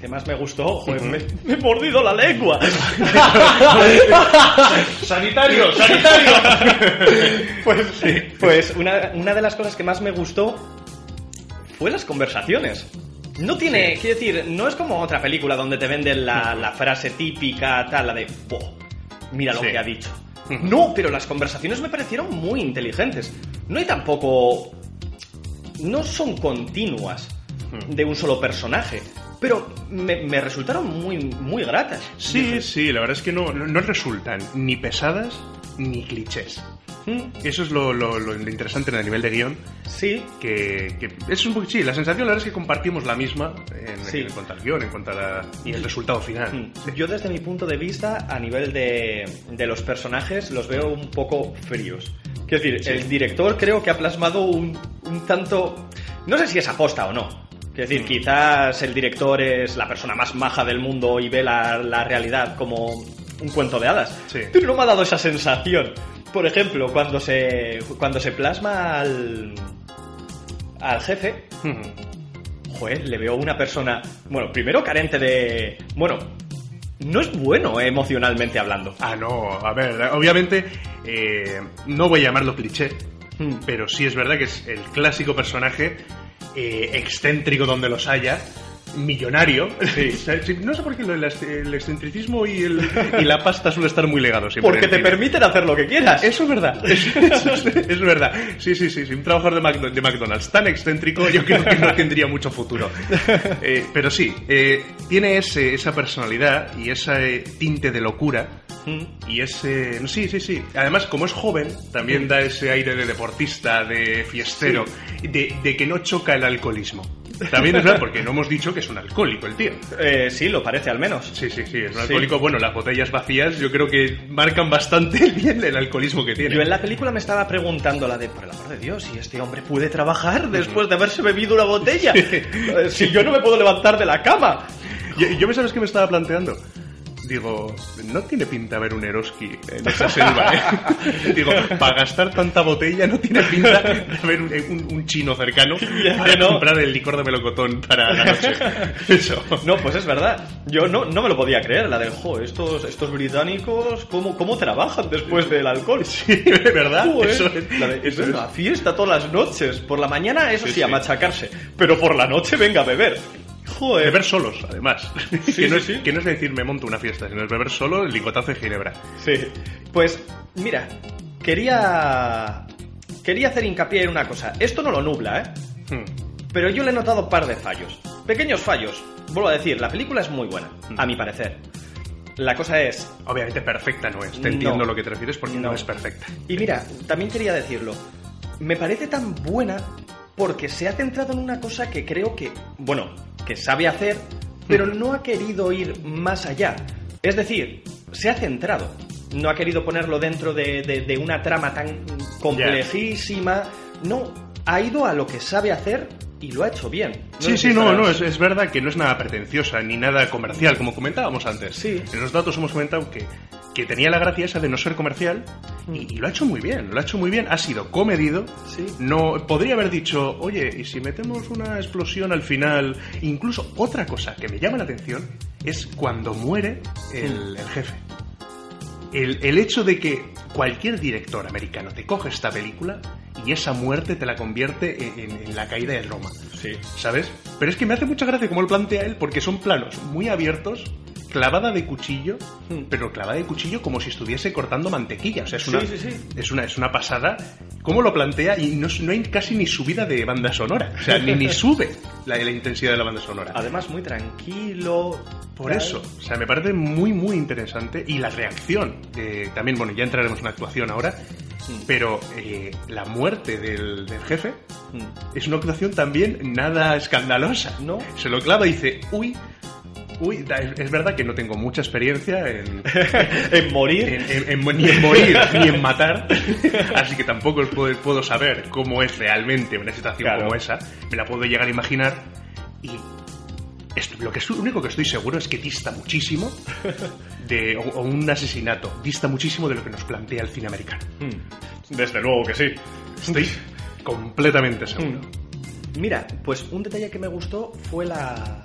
que más me gustó, joder, me, me he mordido la lengua. ¡Sanitario! ¡Sanitario! pues pues una, una de las cosas que más me gustó fue las conversaciones. No tiene, Sí. quiero decir, no es como otra película donde te venden la, la frase típica, tal, la de, "Buah, mira lo Sí. que ha dicho. No, pero las conversaciones me parecieron muy inteligentes. No hay tampoco... No son continuas de un solo personaje, pero me, me resultaron muy, muy gratas. Sí, sí, la verdad es que no, no, no resultan ni pesadas ni clichés. Mm, Eso es lo, lo- lo interesante en el nivel de guion. Sí, Que, que es un poco, sí, la sensación la verdad es que compartimos la misma en, Sí. en cuanto al guion, en cuanto a la, y el resultado final. Mm. Yo desde mi punto de vista, a nivel de, de los personajes, los veo un poco fríos. Quiero decir, Sí. el director creo que ha plasmado un, un tanto... No sé si es aposta o no. Quiero decir, Mm. quizás el director es la persona más maja del mundo y ve la, la realidad como un cuento de hadas. Sí. Pero no me ha dado esa sensación. Por ejemplo, cuando se, cuando se plasma al, al jefe, joder, le veo una persona, bueno, primero carente de... Bueno, no es bueno emocionalmente hablando. Ah, no, a ver, obviamente eh, no voy a llamarlo cliché, Hmm. pero sí es verdad que es el clásico personaje eh, excéntrico donde los haya, millonario. Sí. No sé por qué el, excentricismo y, el- y la pasta suele estar muy legados siempre. Porque te permiten hacer lo que quieras. Eso es verdad, eso, eso es, es verdad. Sí, sí, sí, sí, un trabajador de, McDonald's tan excéntrico yo creo que no tendría mucho futuro. Eh, pero sí, eh, tiene ese, esa personalidad y ese tinte de locura Mm. y ese... Sí, sí, sí. Además, como es joven, también da ese aire de deportista, de fiestero, de, de que no choca el alcoholismo. También es verdad, porque no hemos dicho que es un alcohólico el tío. Eh, sí, lo parece al menos. Sí, sí, sí, es un Sí. alcohólico. Bueno, las botellas vacías yo creo que marcan bastante bien el alcoholismo que tiene. Yo en la película me estaba preguntando la de, por el amor de Dios, si este hombre puede trabajar después de haberse bebido una botella. Eh, si yo no me puedo levantar de la cama. Yo, yo me sabes que me estaba planteando. Digo, no tiene pinta ver un Eroski en esa selva, ¿eh? Digo, para gastar tanta botella no tiene pinta de ver un, un- un chino cercano para no. comprar el licor de melocotón para la noche. Eso. No, pues es verdad. Yo no, no me lo podía creer, la de, jo, estos, estos británicos, ¿cómo, ¿cómo trabajan después del alcohol? Sí, ¿verdad? Eso es. la de, Eso venga, es. a fiesta todas las noches. Por la mañana, eso sí, Sí, a machacarse. Pero por la noche, venga a beber. Joder. Beber solos, además. Sí, que, no es, sí. que no es decir me monto una fiesta, sino es beber solo el ligotazo de ginebra. Sí. Pues, mira, quería. Quería hacer hincapié en una cosa. Esto no lo nubla, ¿eh? Hmm. Pero yo le he notado un par de fallos. Pequeños fallos. Vuelvo a decir, la película es muy buena, Mm. a mi parecer. La cosa es, Obviamente perfecta no es. Te No. entiendo lo que te refieres porque no, No. es perfecta. Y mira, también quería decirlo. Me parece tan buena porque se ha centrado en una cosa que creo que, bueno, que sabe hacer, pero no ha querido ir más allá. Es decir, se ha centrado. No ha querido ponerlo dentro de, de- de una trama tan complejísima. No, ha ido a lo que sabe hacer y lo ha hecho bien. Sí, sí, no, no, es, es verdad que no es nada pretenciosa ni nada comercial, como comentábamos antes. Sí. En los datos hemos comentado que, que tenía la gracia esa de no ser comercial y, y lo ha hecho muy bien, lo ha hecho muy bien, ha sido comedido. Sí. No, podría haber dicho, oye, ¿y si metemos una explosión al final? Incluso otra cosa que me llama la atención es cuando muere el, el jefe. El, el hecho de que cualquier director americano te coge esta película y esa muerte te la convierte en- en- en la caída de Roma. Sí. ¿sabes? Pero es que me hace mucha gracia como lo plantea él, porque son planos muy abiertos, clavada de cuchillo, Hmm. pero clavada de cuchillo como si estuviese cortando mantequilla. O sea, es una, sí, sí. Es una, es una pasada. Cómo lo plantea y no, no hay casi ni subida de banda sonora. O sea, ni, ni sube la, la intensidad de la banda sonora. Además, muy tranquilo. Por eso, o sea, me parece muy, muy interesante. Y la reacción, eh, también, bueno, ya entraremos en la actuación ahora, pero eh, la muerte del, del jefe Mm. es una actuación también nada escandalosa. No. Se lo clava y dice, uy, uy, es, verdad que no tengo mucha experiencia en, en morir. en- en- en- ni en morir ni en matar, así que tampoco puedo, puedo saber cómo es realmente una situación Claro. como esa. Me la puedo llegar a imaginar y esto- lo que es, lo único que estoy seguro es que dista muchísimo de o, o un asesinato, dista muchísimo de lo que nos plantea el cine americano. Mm. Desde luego que sí. Estoy completamente seguro. Mm. Mira, pues un detalle que me gustó fue la,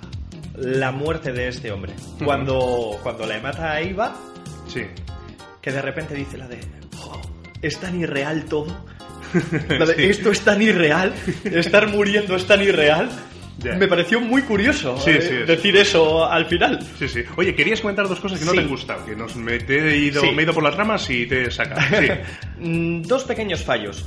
la muerte de este hombre. Cuando, cuando le mata a Iva, Sí. que de repente dice la de, "Jo, es tan irreal todo. La de, Sí. esto es tan irreal, estar muriendo es tan irreal. Me pareció muy curioso Sí, eh, sí, decir eso al final. Sí, sí. Oye, querías comentar dos cosas que no te han gustado, que nos me, te he ido, me he ido por las ramas y te he sacado. Mm, Dos pequeños fallos.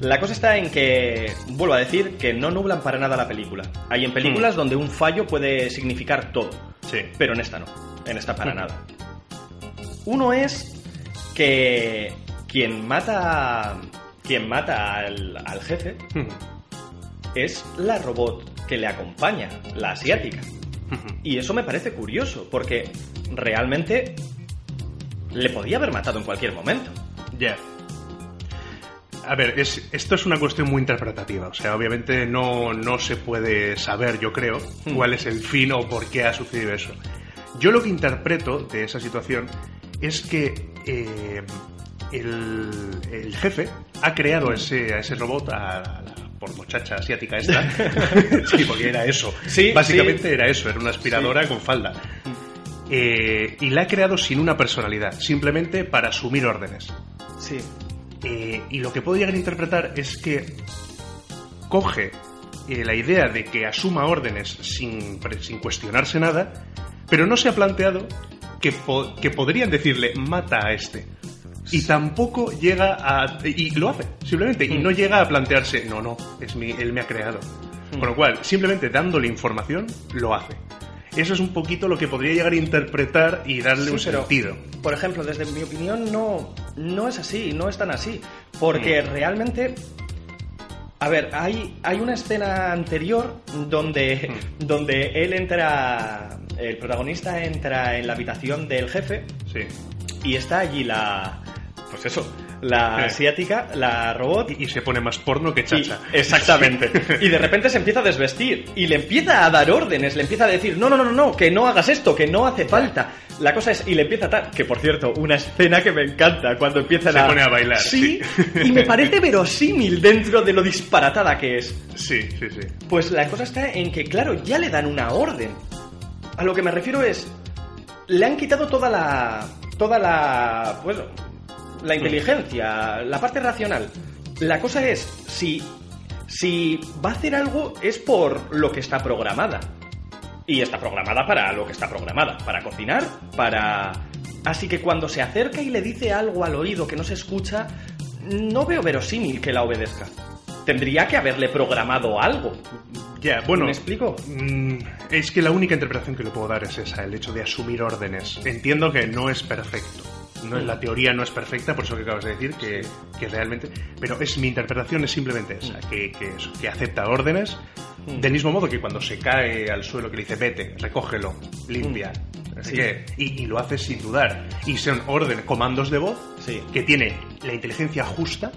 La cosa está en que, vuelvo a decir, que no nublan para nada la película. Hay en películas donde un fallo puede significar todo, Sí. pero en esta no. En esta para nada. Uno es que quien mata, quien mata al, al jefe es la robot que le acompaña, la asiática. Y eso me parece curioso, porque realmente le podía haber matado en cualquier momento. Ya. A ver, es, esto es una cuestión muy interpretativa. O sea, obviamente no, no se puede saber, yo creo, Hmm. cuál es el fin o por qué ha sucedido eso. Yo lo que interpreto de esa situación es que eh, el, el jefe ha creado ese, a ese robot, a la por muchacha asiática esta. sí, porque era eso. Sí, Básicamente sí. era eso, era una aspiradora con falda. Eh, y la ha creado sin una personalidad, simplemente para asumir órdenes. Sí. Eh, y lo que puedo llegar a interpretar es que coge eh, la idea de que asuma órdenes sin, sin cuestionarse nada, pero no se ha planteado que, po- que podrían decirle mata a este. Y tampoco llega a... Y lo hace, simplemente. Y no llega a plantearse, no, no, es mi, él me ha creado. Con lo cual, simplemente dándole información, lo hace. Eso es un poquito lo que podría llegar a interpretar y darle Sí, un pero, sentido. Por ejemplo, desde mi opinión no, no es así, no es tan así. Porque realmente... A ver, hay, hay una escena anterior donde, donde él entra... El protagonista entra en la habitación del jefe Sí. y está allí la... Pues eso, la asiática, la robot... Y, y se pone más porno que Y- chacha. exactamente. Y de repente se empieza a desvestir y le empieza a dar órdenes, le empieza a decir, no, no, no, no, no, que no hagas esto, que no hace falta. La cosa es, y le empieza a tal, que por cierto, una escena que me encanta cuando empiezan Se a... pone a bailar, Sí, sí. y me parece verosímil dentro de lo disparatada que es. Sí, sí, sí. Pues la cosa está en que, claro, ya le dan una orden. A lo que me refiero es, le han quitado toda la... toda la... pues, la inteligencia, la parte racional. La cosa es, si, si va a hacer algo es por lo que está programada. Y está programada para lo que está programada, para cocinar, para... Así que cuando se acerca y le dice algo al oído que no se escucha, no veo verosímil que la obedezca. Tendría que haberle programado algo. Ya, bueno. ¿Me explico? mm, Es que la única interpretación que le puedo dar es esa, el hecho de asumir órdenes. Entiendo que no es perfecto. No, Mm. la teoría no es perfecta, por eso que acabas de decir, que, que realmente... Pero es mi interpretación es simplemente esa, que, que, eso, que acepta órdenes, Mm. del mismo modo que cuando se cae al suelo que le dice vete, recógelo, limpia, así Mm. Sí. que, y, y lo hace sin dudar. Y son órdenes, comandos de voz, que tiene la inteligencia justa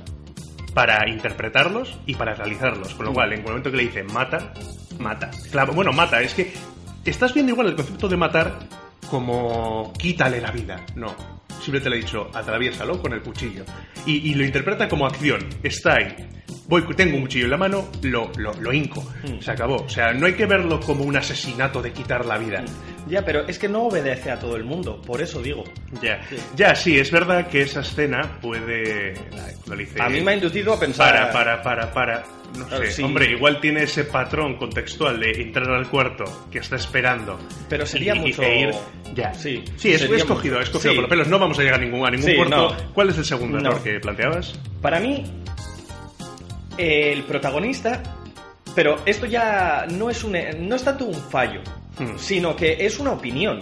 para interpretarlos y para realizarlos. Con lo cual, en el momento que le dice mata, mata. Claro, bueno, mata, es que estás viendo igual el concepto de matar como quítale la vida. No. Simplemente le he dicho, atraviésalo con el cuchillo. Y, y lo interpreta como acción. Está ahí. Voy, tengo un cuchillo en la mano, lo, lo, lo hinco. Mm. Se acabó. O sea, no hay que verlo como un asesinato de quitar la vida. Ya, pero es que no obedece a todo el mundo, por eso digo. Ya, Sí. ya, sí, es verdad que esa escena puede. A mí me ha inducido a pensar... Para, para, para, para. No Claro, sé, sí. hombre, igual tiene ese patrón contextual de entrar al cuarto que está esperando. Pero sería y- mucho- e ir. Ya. Sí, Sí, es, es cogido, mucho- es cogido sí. por los pelos. No vamos a llegar a ningún, a ningún puerto. no. ¿Cuál es el segundo No. error que planteabas? Para mí, el protagonista, pero esto ya no es, un, no es tanto un fallo, Hmm. sino que es una opinión.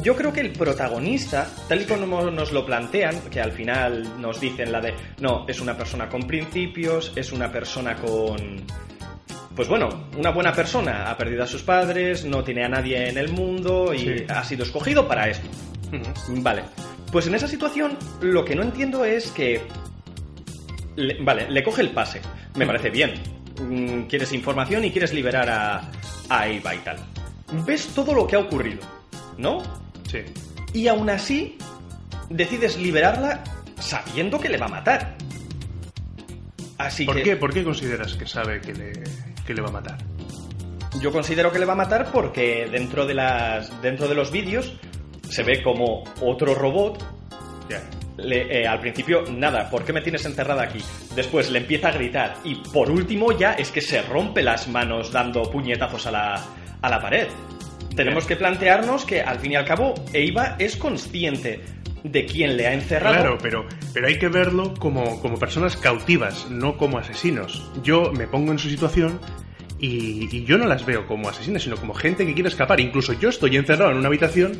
Yo creo que el protagonista, tal y como nos lo plantean, que al final nos dicen la de, no, es una persona con principios, es una persona con... Pues bueno, una buena persona, ha perdido a sus padres, no tiene a nadie en el mundo y Sí. ha sido escogido para esto. Ujú. Vale. Pues en esa situación lo que no entiendo es que... le- vale, le coge el pase. Me parece bien. Mm, Quieres información y quieres liberar a, a Eva y tal. Ves todo lo que ha ocurrido, ¿no? Sí. Y aún así decides liberarla sabiendo que le va a matar. Así ¿Por que qué? ¿Por qué consideras que sabe que le, que le va a matar? yo considero que le va a matar porque dentro de las dentro de los vídeos se ve como otro robot Ya. Eh, al principio, nada, ¿por qué me tienes encerrada aquí? Después le empieza a gritar y por último ya es que se rompe las manos dando puñetazos a la, a la pared. Tenemos que plantearnos que al fin y al cabo Eva es consciente de quién le ha encerrado. Claro, pero, pero hay que verlo como, como personas cautivas, no como asesinos. Yo me pongo en su situación y, y yo no las veo como asesinas, sino como gente que quiere escapar. Incluso yo estoy encerrado en una habitación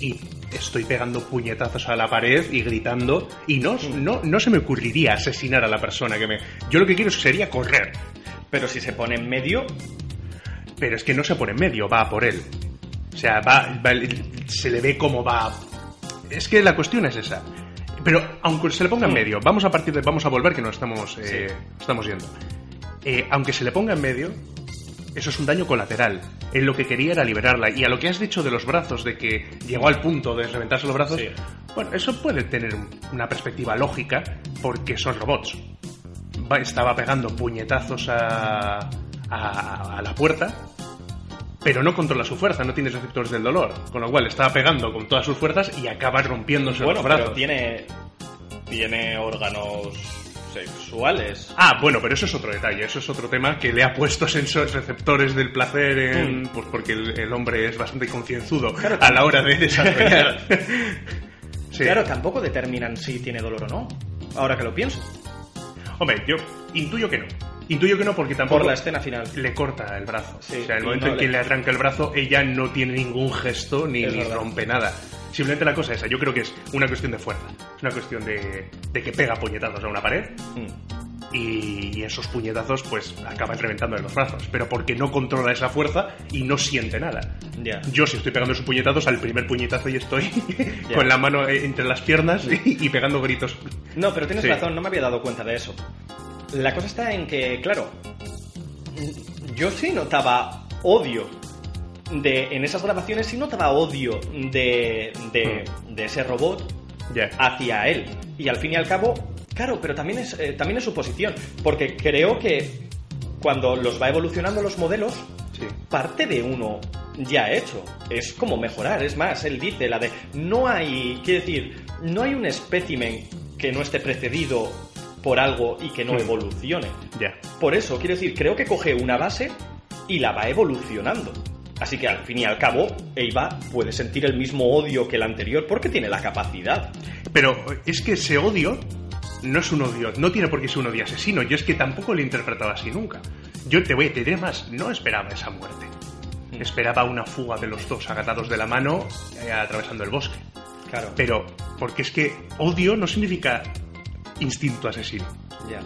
y estoy pegando puñetazos a la pared y gritando y no, no, no se me ocurriría asesinar a la persona que me... Yo lo que quiero sería correr, Pero si se pone en medio, pero es que no se pone en medio, va a por él. O sea, va, va- se le ve como va. Es que la cuestión es esa. Pero aunque se le ponga en medio, vamos a partir de, vamos a volver que nos estamos, eh, Sí. estamos yendo. Eh, aunque se le ponga en medio, eso es un daño colateral. Él lo que quería era liberarla. Y a lo que has dicho de los brazos, de que llegó al punto de reventarse los brazos, Sí. bueno, eso puede tener un- una perspectiva lógica porque son robots. va- estaba pegando puñetazos a, a, a la puerta, pero no controla su fuerza, no tiene receptores del dolor. Con lo cual estaba pegando con todas sus fuerzas y acaba rompiéndose Bueno, los brazos. pero tiene, tiene órganos sexuales. Ah, bueno, pero eso es otro detalle, eso es otro tema que le ha puesto sensores receptores del placer en, Mm. pues porque el, el hombre es bastante concienzudo Claro, a la hora de desarrollar. Sí. Claro, tampoco determinan si tiene dolor o no. Ahora que lo pienso. Hombre, yo intuyo que no. Intuyo que no porque tampoco Por la escena final. le corta el brazo. Sí, o sea, el momento no en que le- arranca el brazo, ella no tiene ningún gesto ni, Es ni rompe nada. Simplemente la cosa esa, yo creo que es una cuestión de fuerza. Es una cuestión de, de que pega puñetazos a una pared Mm. y, esos puñetazos pues acaban reventando en los brazos. Pero porque no controla esa fuerza y no siente nada. Ya. Yo si estoy pegando esos puñetazos, al primer puñetazo y estoy Ya. con la mano eh, entre las piernas y, y pegando gritos. No, pero tienes Sí. razón, no me había dado cuenta de eso. La cosa está en que, claro, yo sí notaba odio de en esas grabaciones sí notaba odio de, de, de ese robot hacia él. Y al fin y al cabo, claro, pero también es, eh, también es su posición. Porque creo que cuando los va evolucionando los modelos, Sí. parte de uno ya hecho. Es como mejorar. Es más, él dice la de no hay, quiere decir, no hay un espécimen que no esté precedido por algo y que no Hmm. evolucione. Ya. Por eso, quiero decir, creo que coge una base y la va evolucionando. Así que al fin y al cabo, Eva puede sentir el mismo odio que el anterior porque tiene la capacidad. Pero es que ese odio no es un odio, no tiene por qué ser un odio asesino. Yo es que tampoco lo he interpretado así nunca. Yo te voy, te diré más, no esperaba esa muerte. Mm. Esperaba una fuga de los dos agarrados de la mano eh, atravesando el bosque. Claro. Pero, porque es que odio no significa instinto asesino.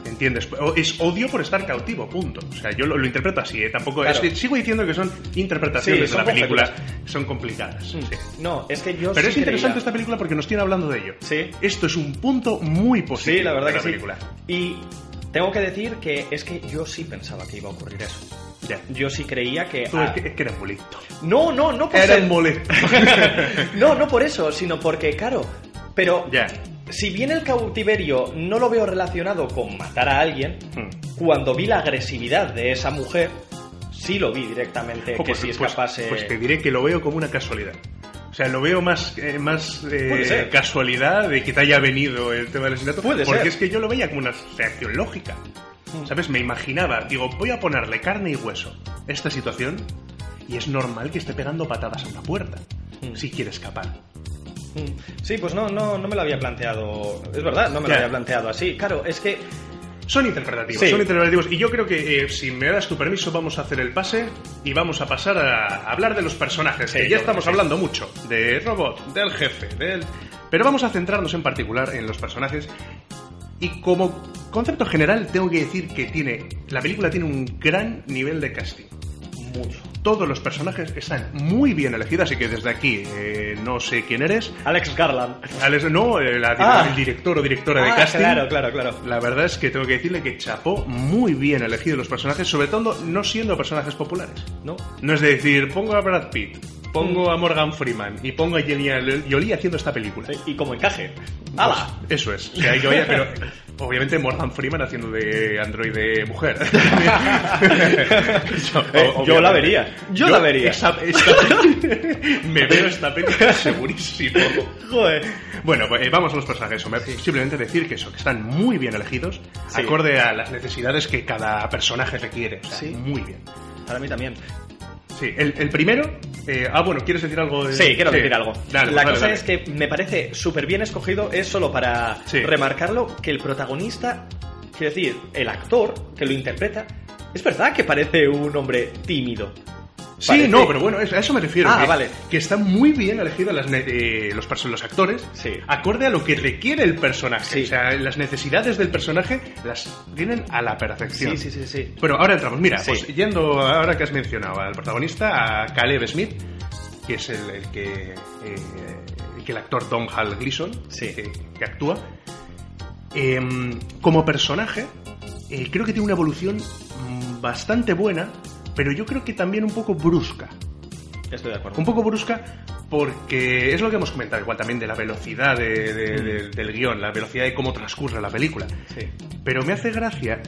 ¿Entiendes? Es odio por estar cautivo, punto. O sea, yo lo, lo interpreto así, ¿eh? Tampoco. Claro. es que sigo diciendo que son interpretaciones Sí, de la son película. Son complicadas. Mm. sí. No, es que yo Pero sí es interesante creía- esta película porque nos tiene hablando de ello. Sí. Esto es un punto muy positivo Sí, la verdad de que la sí. película. Y tengo que decir que es que yo sí pensaba que iba a ocurrir eso. Ya. Yo sí creía que... Tú ah, es que, es que eres molesto. No, no, no por Eres ser- molesto. no, no por eso, sino porque, claro, pero ya. Si bien el cautiverio no lo veo relacionado con matar a alguien, Mm. cuando vi la agresividad de esa mujer, sí lo vi directamente Oh, que pues, si pues- escapase... pues te diré que lo veo como una casualidad. O sea, lo veo más, eh, más eh, casualidad de que te haya venido el tema del asesinato. Puede porque ser. es que yo lo veía como una reacción lógica. Mm. ¿Sabes? Me imaginaba, digo, voy a ponerle carne y hueso a esta situación y es normal que esté pegando patadas a una puerta Mm. si quiere escapar. Mm. Sí, pues no, no, no me lo había planteado. Es verdad, no me lo había planteado así. Claro, es que Son interpretativos, Sí. son interpretativos. Y yo creo que, eh, si me das tu permiso, vamos a hacer el pase y vamos a pasar a hablar de los personajes. Sí, que ya estamos que hablando mucho de robot, del jefe, del. Pero vamos a centrarnos en particular en los personajes. Y como concepto general, tengo que decir que tiene. La película tiene un gran nivel de casting. mucho. Todos los personajes están muy bien elegidos, así que desde aquí eh, no sé quién eres. Alex Garland. Alex- no, eh, la- Ah. el director o directora de Ah, casting. claro, claro, claro. La verdad es que tengo que decirle que chapó muy bien elegido los personajes, sobre todo no siendo personajes populares. ¿No? No es de decir, pongo a Brad Pitt, pongo a Morgan Freeman y pongo a Angelina Jolie haciendo esta película. Sí, Y como encaje. ¡Hala! Eso es. Yo ya- pero obviamente Morgan Freeman haciendo de androide mujer. Eh, yo la vería. Yo la vería. esa- esta- me veo esta película segurísimo. Joder. Bueno, pues, eh, vamos a los personajes. Hombre, Simplemente decir que eso, que están muy bien elegidos, Sí. acorde a las necesidades que cada personaje requiere. O sea, Sí. Muy bien. Para mí también. Sí, el, el primero. eh, ah, bueno, ¿quieres decir algo? De... Sí, quiero decir algo. Dale, la pues cosa dale, es dale. que me parece súper bien escogido, es solo para Sí. remarcarlo, que el protagonista, quiero decir, el actor que lo interpreta, es verdad que parece un hombre tímido. Sí, Parece- no, pero bueno, a eso me refiero. Ah, que, vale. Que están muy bien elegidos las eh, los, los actores, Sí. acorde a lo que requiere el personaje. Sí. O sea, las necesidades del personaje las tienen a la perfección. Sí, sí, sí, sí. Bueno, ahora entramos. Mira, pues yendo ahora que has mencionado al protagonista, a Caleb Smith, que es el, el que, eh, el que el actor Tom Hall Gleason, que actúa. Em, como personaje, eh, creo que tiene una evolución mm, bastante buena, pero yo creo que también un poco brusca. Estoy de acuerdo. Un poco brusca porque es lo que hemos comentado, igual también de la velocidad de- de- Mm. de- del guion, la velocidad de cómo transcurre la película. Sí. Pero me hace gracia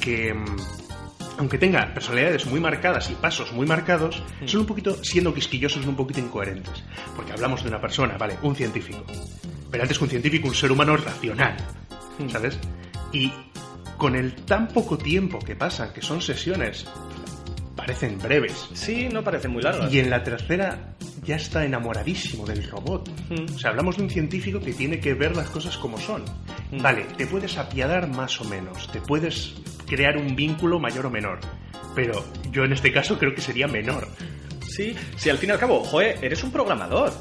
que, mm, aunque tenga personalidades muy marcadas y pasos muy marcados, Mm. son un poquito, siendo quisquillosos, son un poquito incoherentes. Porque hablamos de una persona, vale, un científico. Pero antes que un científico, un ser humano racional, Mm. ¿sabes? Y con el tan poco tiempo que pasa, que son sesiones, parecen breves. Sí, no parece muy largo. Y en la tercera ya está enamoradísimo del robot. Mm. O sea, hablamos de un científico que tiene que ver las cosas como son. Mm. Vale, te puedes apiadar más o menos, te puedes crear un vínculo mayor o menor. Pero yo en este caso creo que sería menor. Sí, sí, al fin y al cabo, joe, eres un programador.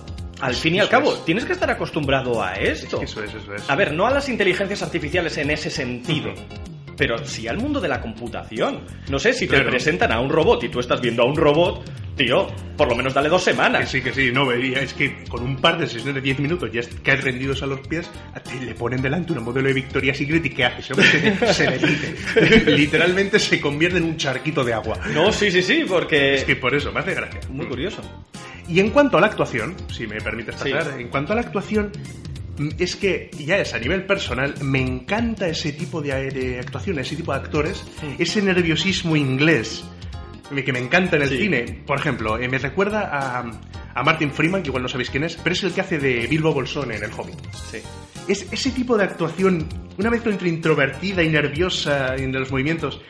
Al fin y Eso al cabo, es. tienes que estar acostumbrado a esto. Eso es, eso es. A ver, no a las inteligencias artificiales en ese sentido. Pero sí al mundo de la computación. No sé, si te Claro. presentan a un robot y tú estás viendo a un robot, tío, por lo menos dale dos Que semanas. sí, que sí, no, veía, es que con un par de sesiones de 10 minutos ya caes rendidos a los pies, ti le ponen delante una modelo de Victoria's Secret y ¿qué hace? Ese hombre se, se derrite. Literalmente se convierte en un charquito de agua. No, sí, sí, sí, porque... Es que por eso, me hace gracia. Muy curioso. Y en cuanto a la actuación, si me permites Sí. pasar, en cuanto a la actuación, es que ya es a nivel personal, me encanta ese tipo de, de actuación, ese tipo de actores, ese nerviosismo inglés que me encanta en el Sí. cine. Por ejemplo, eh, me recuerda a, a Martin Freeman, que igual no sabéis quién es, pero es el que hace de Bilbo Bolsón en El Hobbit. Sí. Es ese tipo de actuación, una mezcla entre introvertida y nerviosa en los movimientos,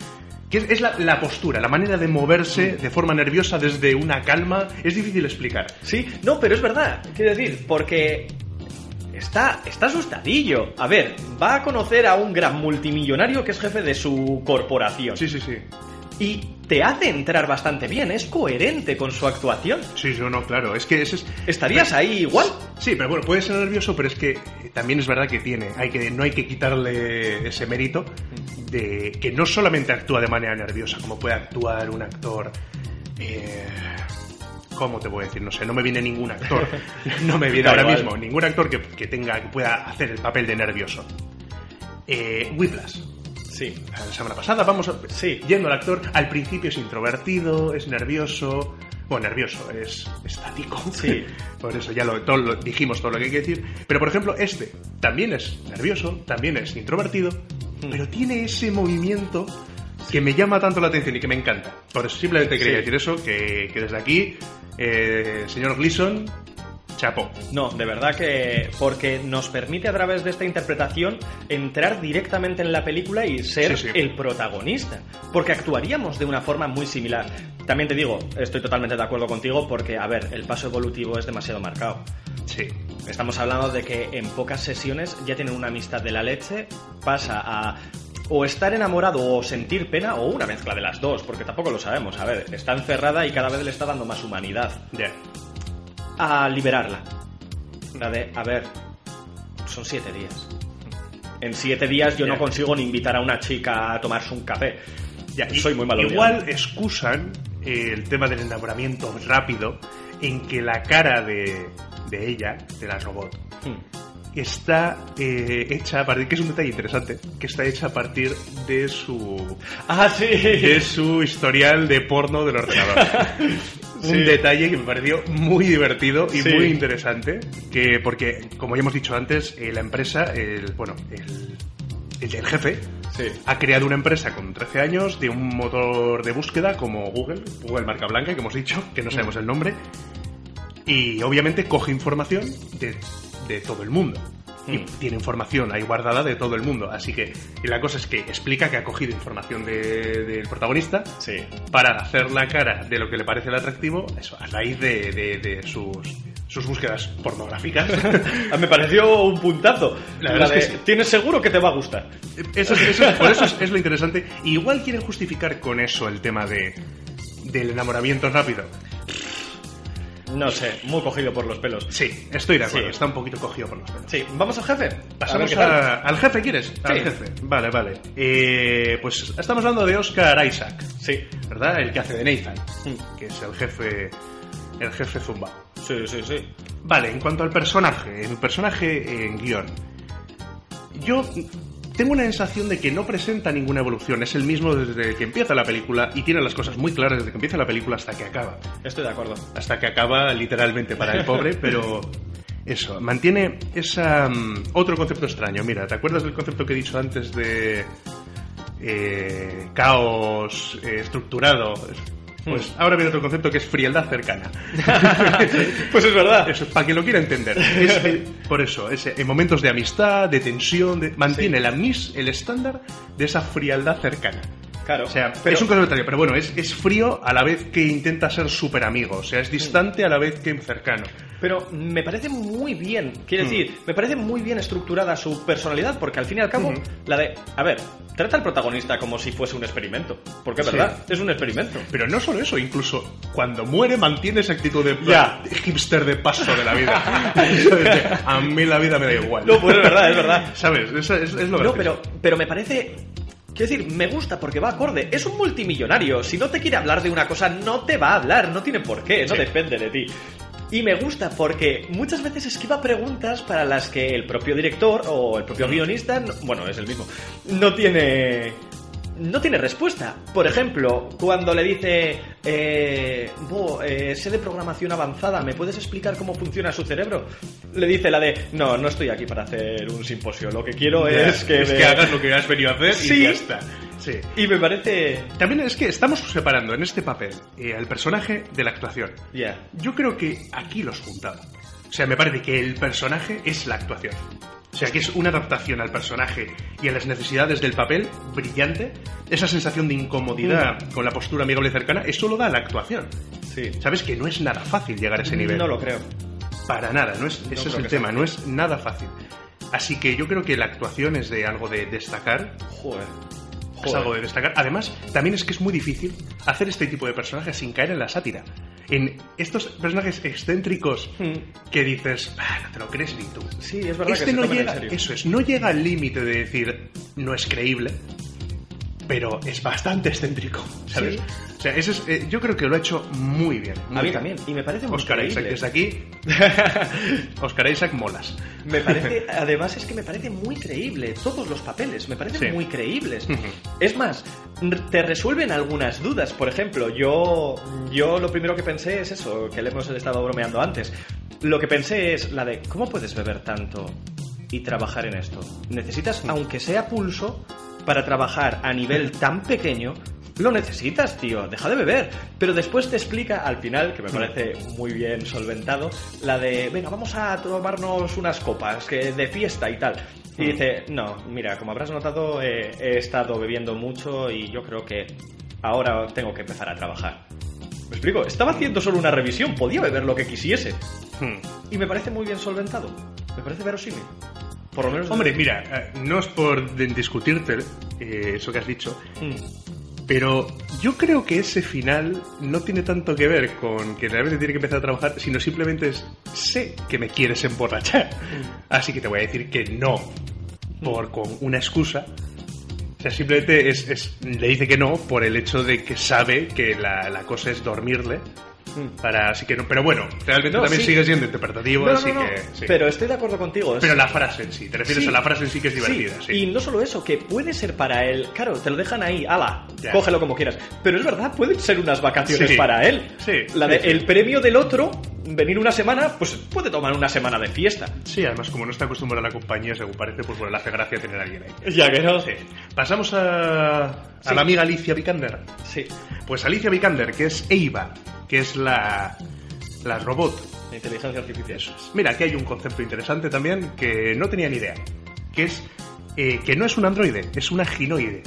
que es, es la, la postura, la manera de moverse de forma nerviosa desde una calma, es difícil explicar. Sí, no, pero es verdad. Quiero decir, porque está, está asustadillo. A ver, va a conocer a un gran multimillonario que es jefe de su corporación. Sí, sí, sí. Y te hace entrar bastante bien, es coherente con su actuación. Sí, yo no, claro. Es que ese es. ¿Estarías ahí igual? Sí, pero bueno, puede ser nervioso, pero es que también es verdad que tiene. Hay que, no hay que quitarle ese mérito de que no solamente actúa de manera nerviosa, como puede actuar un actor. eh, ¿Cómo te voy a decir? No sé, no me viene ningún actor. No me viene ahora mismo ningún actor que, que tenga, que pueda hacer el papel de nervioso. Eh, Whiplash. Sí. La semana pasada, vamos a, Sí. yendo al actor, al principio es introvertido, es nervioso, bueno, nervioso, es estático. Sí. Por eso ya lo, todo lo- dijimos todo lo que hay que decir. Pero por ejemplo, este también es nervioso, también es introvertido, Hmm. pero tiene ese movimiento que me llama tanto la atención y que me encanta. Por eso simplemente quería Sí. decir eso, que, que desde aquí, eh, señor Gleason, chapo. No, de verdad que porque nos permite a través de esta interpretación entrar directamente en la película y ser Sí, sí. el protagonista. Porque actuaríamos de una forma muy similar. También te digo, estoy totalmente de acuerdo contigo porque, a ver, el paso evolutivo es demasiado marcado. Sí. Estamos hablando de que en pocas sesiones ya tienen una amistad de la leche, pasa a o estar enamorado o sentir pena o una mezcla de las dos, porque tampoco lo sabemos. A ver, está encerrada y cada vez le está dando más humanidad. A liberarla. La de, a ver, son siete días. En siete días yo no consigo ni invitar a una chica a tomarse un café. Y- Soy muy malo. Igual excusan eh, el tema del enamoramiento rápido en que la cara de, de ella, de la robot, está eh, hecha a partir, que es un detalle interesante, que está hecha a partir de su Ah, sí. de su historial de porno del ordenador. Sí. Un detalle que me pareció muy divertido y Sí. muy interesante, que porque como ya hemos dicho antes, eh, la empresa, el bueno, el, el, el jefe Sí. ha creado una empresa con 13 años de un motor de búsqueda como Google, Google marca blanca, que hemos dicho, que no sabemos el nombre, y obviamente coge información de, de todo el mundo. Y Mm. tiene información ahí guardada de todo el mundo. Así que y la cosa es que explica que ha cogido información de- del protagonista Sí. para hacer la cara de lo que le parece el atractivo eso, a raíz de, de- de sus, sus búsquedas pornográficas. Me pareció un puntazo. La verdad La es que de, sí. Tienes seguro que te va a gustar. Eso, es- eso es- por eso es, es lo interesante. Y igual quieren justificar con eso el tema de, del enamoramiento rápido. No sé, muy cogido por los pelos. Sí, estoy de acuerdo. Sí. Está un poquito cogido por los pelos. Sí, vamos al jefe. Pasamos A al jefe, ¿quieres? Al jefe. Vale, vale. Eh, pues estamos hablando de Oscar Isaac, Sí. ¿verdad? El que hace de Nathan, Mm. que es el jefe, el jefe Zumba. Sí, sí, sí. Vale, en cuanto al personaje, el personaje en guion. Yo tengo una sensación de que no presenta ninguna evolución. Es el mismo desde que empieza la película y tiene las cosas muy claras desde que empieza la película hasta que acaba. Estoy de acuerdo. Hasta que acaba literalmente para el pobre, pero eso, mantiene esa mm, otro concepto extraño. Mira, ¿te acuerdas del concepto que he dicho antes de eh, caos eh, estructurado? Pues ahora viene otro concepto que es frialdad cercana. Pues es verdad. Eso, para quien lo quiera entender. Es, eh, por eso, es, eh, en momentos de amistad, de tensión, de- mantiene la mis, el estándar de esa frialdad cercana. Claro. O sea, pero, es un extraño, pero bueno, es, es frío a la vez que intenta ser súper amigo. O sea, es distante a la vez que cercano. Pero me parece muy bien, quiero Mm. decir, me parece muy bien estructurada su personalidad, porque al fin y al cabo, la de. A ver, trata al protagonista como si fuese un experimento. Porque es Sí. verdad, es un experimento. Pero no solo eso, incluso cuando muere mantiene esa actitud de Ya. hipster de paso de la vida. De, a mí la vida me da igual. No, pues es verdad, es verdad. ¿Sabes? Eso es, es lo No, pero, pero me parece. Quiero decir, me gusta porque va acorde. Es un multimillonario. Si no te quiere hablar de una cosa, no te va a hablar. No tiene por qué. No Sí. depende de ti. Y me gusta porque muchas veces esquiva preguntas para las que el propio director o el propio guionista, no- bueno, es el mismo, no tiene. No tiene respuesta. Por ejemplo, cuando le dice, eh, "Bo, eh, sé de programación avanzada, ¿me puedes explicar cómo funciona su cerebro? Le dice la de, no, no estoy aquí para hacer un simposio, lo que quiero es que, es me- que hagas lo que has venido a hacer Sí. y ya está. Sí. Y me parece... También es que estamos separando en este papel eh, al personaje de la actuación. Ya. Yo creo que aquí los juntaba. O sea, me parece que el personaje es la actuación. O sea, que es una adaptación al personaje y a las necesidades del papel brillante. Esa sensación de incomodidad con la postura amigable cercana, eso lo da la actuación. Sí. Sabes que no es nada fácil llegar a ese nivel. No lo creo. Para nada, no es, ese creo es el tema, sea no es nada fácil. Así que yo creo que la actuación es de algo de destacar. Joder. Es algo de destacar. Además, también es que es muy difícil hacer este tipo de personajes sin caer en la sátira. En estos personajes excéntricos Hmm. que dices, "Ah, no te lo crees ni tú. Sí, es verdad Este que se no en llega, serio. eso es, no llega al límite de decir no es creíble, pero es bastante excéntrico, ¿sabes? Sí. O sea, ese es, eh, yo creo que lo ha hecho muy bien. muy A mí también. Y me parece muy Oscar Isaac, creíble. desde aquí, Oscar Isaac molas. Me parece, además es que me parece muy creíble. Todos los papeles me parecen Sí. muy creíbles. Es más, te resuelven algunas dudas. Por ejemplo, yo, yo lo primero que pensé es eso, que le hemos estado bromeando antes. Lo que pensé es la de, ¿cómo puedes beber tanto y trabajar en esto? Necesitas, aunque sea pulso, para trabajar a nivel tan pequeño. Lo necesitas, tío, deja de beber. Pero después te explica al final, que me parece muy bien solventado, la de, venga, vamos a tomarnos unas copas que de fiesta y tal. Y dice, no, mira, como habrás notado, eh, he estado bebiendo mucho y yo creo que ahora tengo que empezar a trabajar. ¿Me explico? Estaba haciendo solo una revisión, podía beber lo que quisiese. Hmm. Y me parece muy bien solventado. Me parece verosímil. Por lo menos... Hombre, mira, eh, no es por discutirte eh, eso que has dicho, Mm. Pero yo creo que ese final no tiene tanto que ver con que realmente tiene que empezar a trabajar, sino simplemente es sé que me quieres emborrachar. Así que te voy a decir que no, por con una excusa. O sea, simplemente es, es- le dice que no por el hecho de que sabe que la, la cosa es dormirle. Para, así que no, pero bueno, realmente No, también sí. sigue siendo interpretativo, No, así que. sí. Pero estoy de acuerdo contigo. es- Pero la frase en sí, te refieres Sí. a la frase en sí que es divertida, sí. Y no solo eso, que puede ser para él. Claro, te lo dejan ahí, ala, Ya. cógelo como quieras. Pero es verdad, pueden ser unas vacaciones para él. Sí, La de sí. el premio del otro, venir una semana, pues puede tomar una semana de fiesta. Sí, además, como no está acostumbrado a la compañía, según parece, pues bueno, le hace gracia tener a alguien ahí. Ya que no. Sí. Pasamos a, a Sí. la amiga Alicia Vikander. Sí. Pues Alicia Vikander, que es Eva, que es la, la robot. La inteligencia artificial. Mira, aquí hay un concepto interesante también que no tenía ni idea, que es eh, que no es un androide, es una ginoide.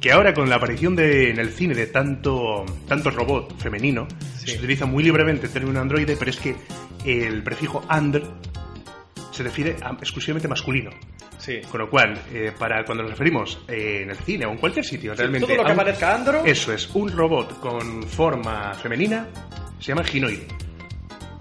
Que ahora con la aparición de, en el cine de tanto, tanto robot femenino, Sí. se utiliza muy libremente el término androide, pero es que el prefijo and se refiere a exclusivamente masculino. Sí. Con lo cual, eh, para cuando nos referimos eh, en el cine o en cualquier sitio, realmente. todo lo que aparezca andro. Eso es, un robot con forma femenina se llama ginoide.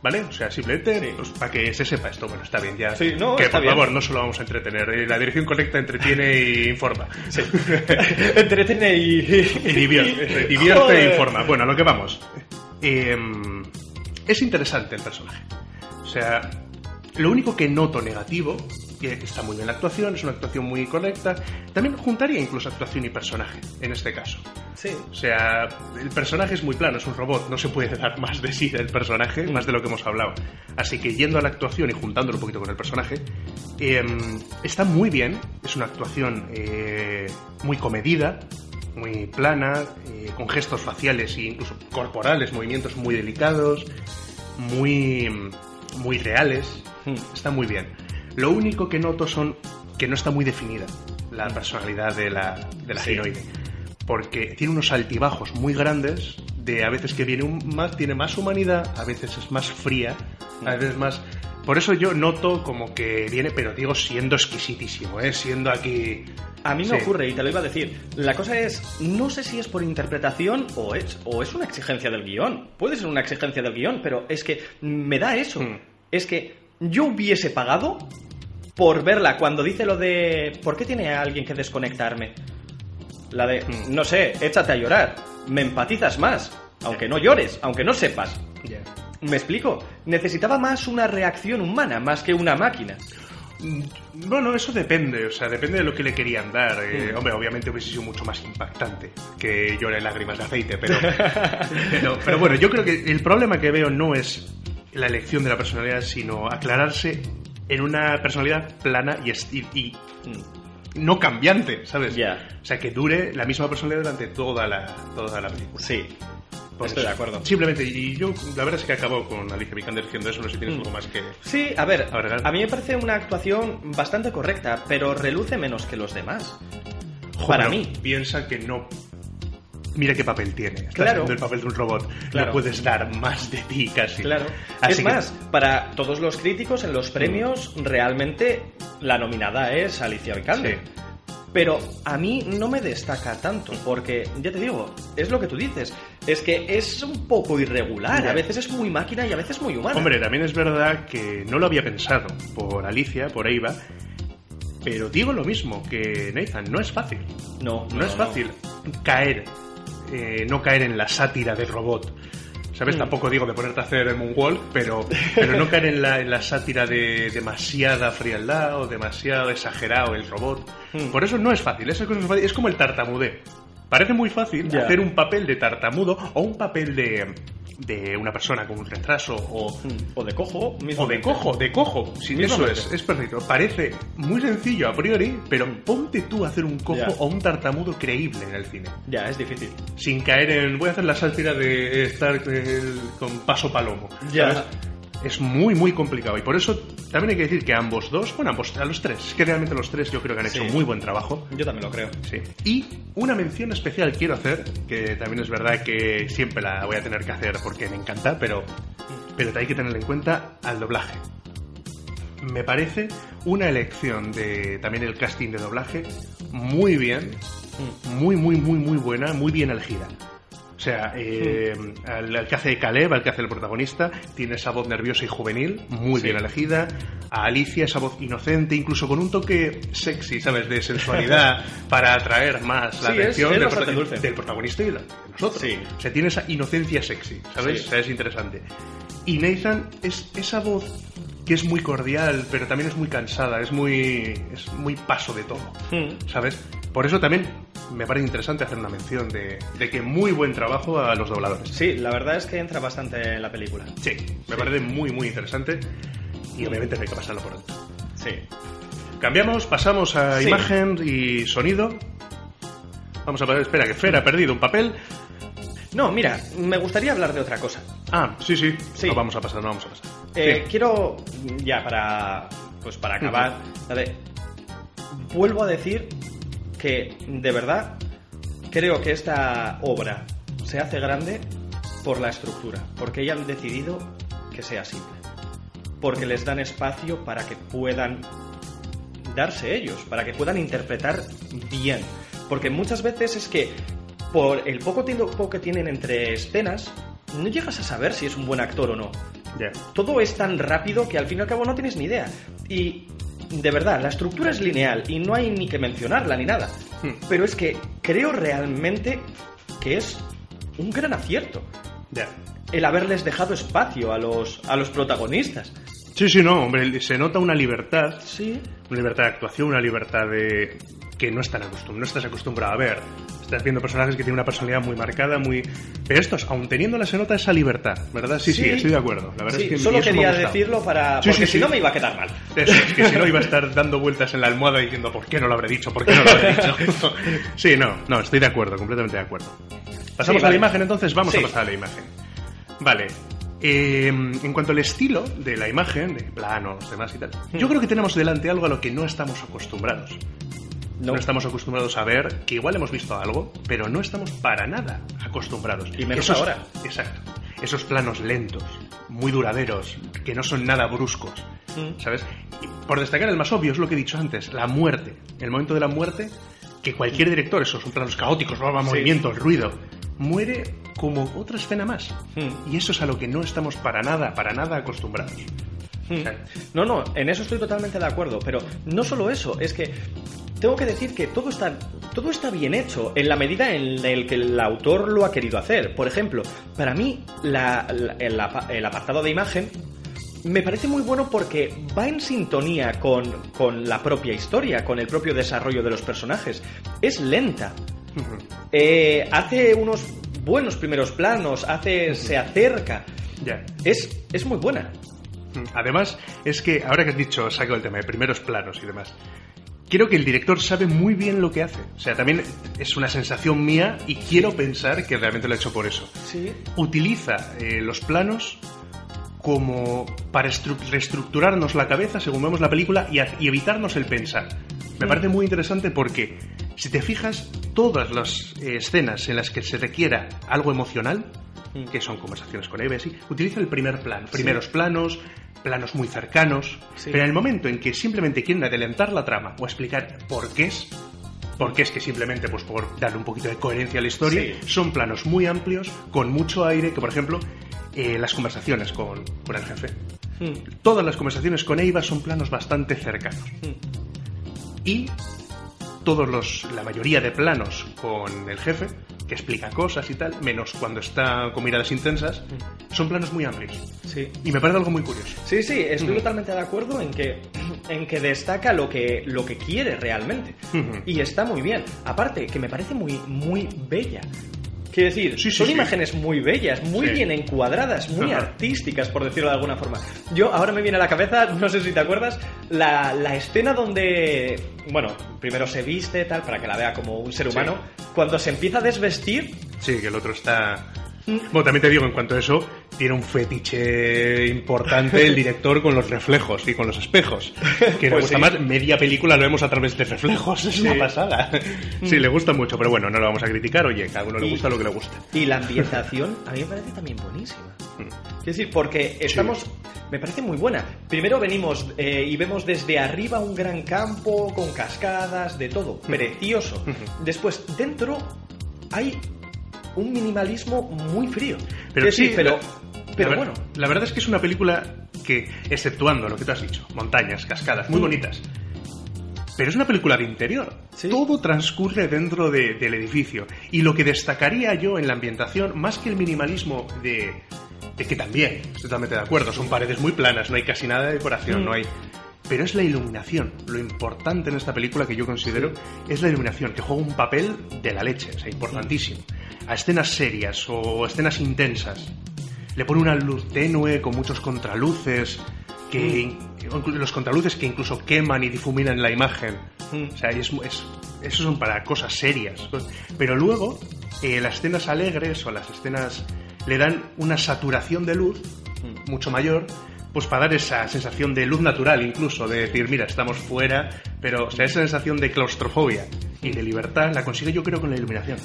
¿Vale? O sea, simplemente Sí. pues, para que se sepa esto. Bueno, está bien, ya. Sí, no, que por bien. favor, no solo vamos a entretener. eh, La dirección correcta entretiene e informa. Sí. Entretiene y. Y divierte, divierte Joder. e informa. Bueno, a lo que vamos. Em, es interesante el personaje. O sea, lo único que noto negativo que está muy bien la actuación, es una actuación muy correcta. También juntaría incluso actuación y personaje, en este caso. Sí. O sea, el personaje es muy plano, es un robot, no se puede dar más de sí del personaje, más de lo que hemos hablado. Así que yendo a la actuación y juntándolo un poquito con el personaje, eh, está muy bien, es una actuación eh, muy comedida, muy plana, eh, con gestos faciales e incluso corporales, movimientos muy delicados, muy, muy reales. Está muy bien. Lo único que noto son que no está muy definida la personalidad de la, de la Sí. heroína. Porque tiene unos altibajos muy grandes, de a veces que viene un- más, tiene más humanidad, a veces es más fría, a veces más... Por eso yo noto como que viene, pero digo, siendo exquisitísimo, ¿eh? siendo aquí... A mí me Sí. ocurre, y te lo iba a decir. La cosa es, no sé si es por interpretación o es, o es una exigencia del guion. Puede ser una exigencia del guion, pero es que me da eso. Hmm. Es que yo hubiese pagado por verla cuando dice lo de ¿por qué tiene a alguien que desconectarme? La de, Hmm. no sé, échate a llorar. Me empatizas más. Aunque no llores, aunque no sepas. ¿Me explico? Necesitaba más una reacción humana, más que una máquina. Mm, Bueno, eso depende, o sea, depende de lo que le querían dar. Eh, Mm. Hombre, obviamente hubiese sido mucho más impactante que llore lágrimas de aceite, pero, pero, pero bueno, yo creo que el problema que veo no es la elección de la personalidad, sino aclararse en una personalidad plana y, y- no cambiante, ¿sabes? Ya. O sea, que dure la misma personalidad durante toda la, toda la película. Sí, Por estoy de acuerdo. Simplemente, y yo la verdad es que acabo con Alicia Vikander diciendo eso, no sé si tienes Mm. algo más que... Sí, a ver, Agregar. a mí me parece una actuación bastante correcta, pero reluce menos que los demás. Para mí. Piensa que no. Mira qué papel tiene. Estás Claro. haciendo el papel de un robot. Claro. No puedes dar más de ti casi. Claro. Así es que- más, para todos los críticos en los premios, realmente la nominada es Alicia Vikander. Sí. Pero a mí no me destaca tanto, porque ya te digo, es lo que tú dices, es que es un poco irregular, a veces es muy máquina y a veces muy humana. Hombre, también es verdad que no lo había pensado por Alicia, por Eva. Pero digo lo mismo que Nathan, no es fácil. no, No, es fácil caer, eh, no caer en la sátira del robot. ¿Sabes? Mm. Tampoco digo de ponerte a hacer moonwalk, pero, pero no caer en la, en la sátira de demasiada frialdad o demasiado exagerado el robot. Mm. Por eso no es fácil, esa cosa no es fácil. Es como el tartamudé. Parece muy fácil hacer un papel de tartamudo o un papel de, de una persona con un retraso o, O de cojo, o de cojo, de cojo. Sí, eso es, es perfecto. Parece muy sencillo a priori, pero ponte tú a hacer un cojo o un tartamudo creíble en el cine. Ya, es difícil. Sin caer en. Voy a hacer la sátira de estar eh, con paso palomo. Ya. Es muy, muy complicado. Y por eso también hay que decir que ambos dos, bueno, ambos, a los tres, es que realmente los tres yo creo que han hecho Sí. muy buen trabajo. Yo también lo creo. Sí. Y una mención especial quiero hacer, que también es verdad que siempre la voy a tener que hacer porque me encanta, pero, pero hay que tener en cuenta al doblaje. Me parece una elección de también el casting de doblaje muy bien, muy, muy, muy, muy buena, muy bien elegida. O sea, eh, al, al que hace Caleb, al que hace el protagonista, tiene esa voz nerviosa y juvenil, muy Sí. bien elegida. A Alicia, esa voz inocente, incluso con un toque sexy, ¿sabes? De sensualidad, para atraer más la Sí, atención es del, prota- protagonista y de nosotros. Sí. O sea, tiene esa inocencia sexy, ¿sabes? O sea, es interesante. Y Nathan es esa voz que es muy cordial, pero también es muy cansada, es muy, es muy paso de todo. Mm. ¿sabes? Por eso también me parece interesante hacer una mención de, de que muy buen trabajo a los dobladores. Sí, la verdad es que entra bastante en la película. Sí, me parece muy, muy interesante y obviamente hay que pasarlo por alto. Sí. Cambiamos, pasamos a Sí. imagen y sonido. Vamos a ver, espera, que Fer ha perdido un papel. No, mira, me gustaría hablar de otra cosa. Ah, sí, sí, Sí. No vamos a pasar, no vamos a pasar. Eh, Sí. Quiero, ya para, pues para acabar, a ver, vuelvo a decir que de verdad creo que esta obra se hace grande por la estructura, porque ellos han decidido que sea simple, porque les dan espacio para que puedan darse ellos, para que puedan interpretar bien, porque muchas veces es que por el poco tiempo que tienen entre escenas, no llegas a saber si es un buen actor o no. Todo es tan rápido que al fin y al cabo no tienes ni idea. Y de verdad, la estructura es lineal y no hay ni que mencionarla ni nada. Hmm. Pero es que creo realmente que es un gran acierto el haberles dejado espacio a los, a los protagonistas. Sí, sí, no, hombre, se nota una libertad, Sí. una libertad de actuación, una libertad de que no están acostum no estás acostumbrado a ver. Estás viendo personajes que tienen una personalidad muy marcada, muy pero estos, aun teniéndola se nota esa libertad, ¿verdad? Sí, sí, Sí. estoy de acuerdo. La verdad Sí, es que solo quería decirlo para... Sí, porque si no me iba a quedar mal. Eso, es que si no iba a estar dando vueltas en la almohada diciendo ¿por qué no lo habré dicho? ¿Por qué no lo habré dicho? sí, no, no, estoy de acuerdo, completamente de acuerdo. Pasamos a la imagen entonces, vamos a pasar a la imagen. Vale. Eh, en cuanto al estilo de la imagen, de planos, demás y tal, yo Hmm. creo que tenemos delante algo a lo que no estamos acostumbrados. No. No estamos acostumbrados a ver, que igual hemos visto algo, pero no estamos para nada acostumbrados. Y menos Esos- ahora. Exacto. Esos planos lentos, muy duraderos, que no son nada bruscos, Mm. ¿sabes? Y por destacar el más obvio, es lo que he dicho antes, la muerte. El momento de la muerte, que cualquier director, esos son planos caóticos, ¿no? movimientos, ruido, muere como otra escena más. Mm. Y eso es a lo que no estamos para nada, para nada acostumbrados. Mm. No, no, en eso estoy totalmente de acuerdo, pero no solo eso, es que tengo que decir que todo está, todo está bien hecho en la medida en la que el autor lo ha querido hacer. Por ejemplo, para mí la- la- el, el apartado de imagen me parece muy bueno porque va en sintonía con, con la propia historia, con el propio desarrollo de los personajes. Es lenta, eh, hace unos buenos primeros planos, hace, se acerca. Es, es muy buena. Además, es que ahora que has dicho, saco el tema de primeros planos y demás, creo que el director sabe muy bien lo que hace. O sea, también es una sensación mía y quiero pensar que realmente lo ha hecho por eso. Sí. Utiliza eh, los planos como para estru- reestructurarnos la cabeza según vemos la película y, evitarnos el pensar. Me parece muy interesante porque, si te fijas, todas las eh, escenas en las que se requiera algo emocional, Mm. que son conversaciones con Eve, sí, utiliza el primer plano, primeros planos, planos muy cercanos, Sí. pero en el momento en que simplemente quieren adelantar la trama o explicar por qué es, por qué es que simplemente pues por darle un poquito de coherencia a la historia, Sí. son planos muy amplios, con mucho aire, que por ejemplo, eh, las conversaciones con, con el jefe. Mm. Todas las conversaciones con Eva son planos bastante cercanos. Y todos los, la mayoría de planos con el jefe, que explica cosas y tal, menos cuando está con miradas intensas, son planos muy amplios. Sí. Y me parece algo muy curioso. Sí, sí, estoy Ujú. totalmente de acuerdo en que, en que destaca lo que, lo que quiere realmente. Ujú. Y está muy bien. Aparte, que me parece muy, muy bella. Quiero decir, Sí, sí, son sí. imágenes muy bellas, muy bien encuadradas, muy Ajá. artísticas, por decirlo de alguna forma. Yo ahora me viene a la cabeza, no sé si te acuerdas, la, la escena donde, bueno, primero se viste, tal, para que la vea como un ser humano, cuando se empieza a desvestir, Sí, que el otro está... Bueno, también te digo, en cuanto a eso, tiene un fetiche importante el director con los reflejos y con los espejos. Que le Pues gusta sí. más, media película lo vemos a través de reflejos, es una pasada. Sí, le gusta mucho, pero bueno, no lo vamos a criticar, oye, cada uno le Y- gusta lo que le gusta. Y la ambientación a mí me parece también buenísima. Mm. Es decir, porque estamos. Me parece muy buena. Primero venimos eh, y vemos desde arriba un gran campo con cascadas, de todo. Precioso. Después, dentro hay un minimalismo muy frío. Pero sí, pero, la- pero la ver- bueno. La verdad es que es una película que, exceptuando lo que tú has dicho, montañas, cascadas, muy Mm. bonitas. Pero es una película de interior. Sí. Todo transcurre dentro de- del edificio. Y lo que destacaría yo en la ambientación, más que el minimalismo de, de que también, estoy totalmente de acuerdo, son paredes muy planas, no hay casi nada de decoración, Mm. no hay... Pero es la iluminación. Lo importante en esta película que yo considero es la iluminación, que juega un papel de la leche, o sea, importantísimo. A escenas serias o escenas intensas. Le pone una luz tenue con muchos contraluces, que inclu- los contraluces que incluso queman y difuminan la imagen. Mm. O sea, es, es- esos son para cosas serias. Pero luego, eh, las escenas alegres o las escenas le dan una saturación de luz Mm. mucho mayor, pues para dar esa sensación de luz natural incluso, de decir, mira, estamos fuera, pero o sea, esa sensación de claustrofobia y de libertad la consigue yo creo con la iluminación.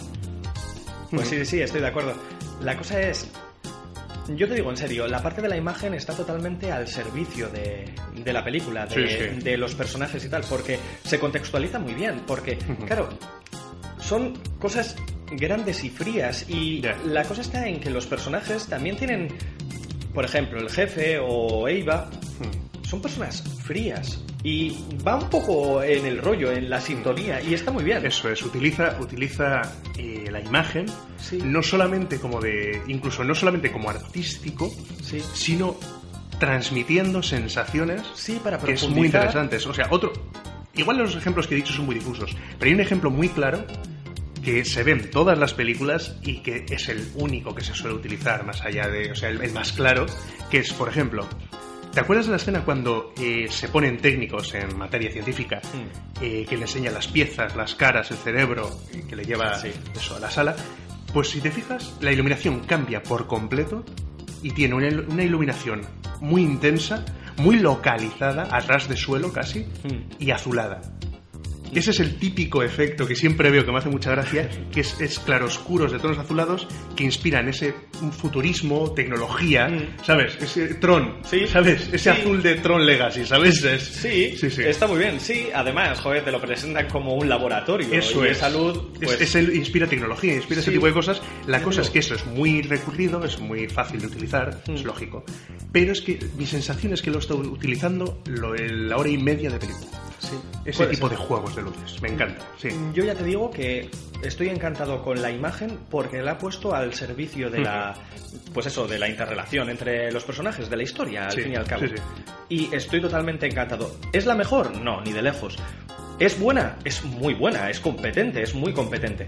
Pues sí, sí, estoy de acuerdo. La cosa es. Yo te digo en serio, la parte de la imagen está totalmente al servicio de, de la película, de, Sí, sí. de los personajes y tal, porque se contextualiza muy bien, porque, claro, son cosas grandes y frías y la cosa está en que los personajes también tienen, por ejemplo, el jefe o Eva, son personas frías y va un poco en el rollo, en la sintonía y está muy bien. Eso es, utiliza, utiliza eh, la imagen Sí. no solamente como de, incluso no solamente como artístico, Sí. sino transmitiendo sensaciones Sí, para que es muy interesantes. O sea, otro. Igual los ejemplos que he dicho son muy difusos, pero hay un ejemplo muy claro que se ve en todas las películas y que es el único que se suele utilizar más allá de, o sea, el, el más claro, que es, por ejemplo, ¿te acuerdas de la escena cuando eh, se ponen técnicos en materia científica Hmm. eh, que le enseñan las piezas, las caras, el cerebro, eh, que le lleva Sí. eso a la sala? Pues si te fijas, la iluminación cambia por completo y tiene una, il- una iluminación muy intensa, muy localizada, a ras de suelo casi, Hmm. y azulada. Ese es el típico efecto que siempre veo que me hace mucha gracia, que es, es claroscuros de tonos azulados que inspiran ese futurismo, tecnología, Mm. ¿sabes? Ese Tron, Sí. ¿sabes? Ese Sí. azul de Tron Legacy, ¿sabes? Es- Sí, sí, sí. está muy bien. Sí, además, joder, te lo presentan como un laboratorio. Eso y es. salud, Es- pues, es el- inspira tecnología, inspira ese tipo de cosas. La cosa es que eso es muy recurrido, es muy fácil de utilizar, Mm. es lógico. Pero es que mi sensación es que lo estoy utilizando lo, la hora y media de película. Sí. Ese tipo ser. de juegos de luces. Me encanta, sí. Yo ya te digo que estoy encantado con la imagen porque la ha puesto al servicio de la, pues eso, de la interrelación entre los personajes, de la historia, al Sí, fin y al cabo. sí. Y estoy totalmente encantado. ¿Es la mejor? No, ni de lejos. ¿Es buena? Es muy buena, es competente, es muy competente.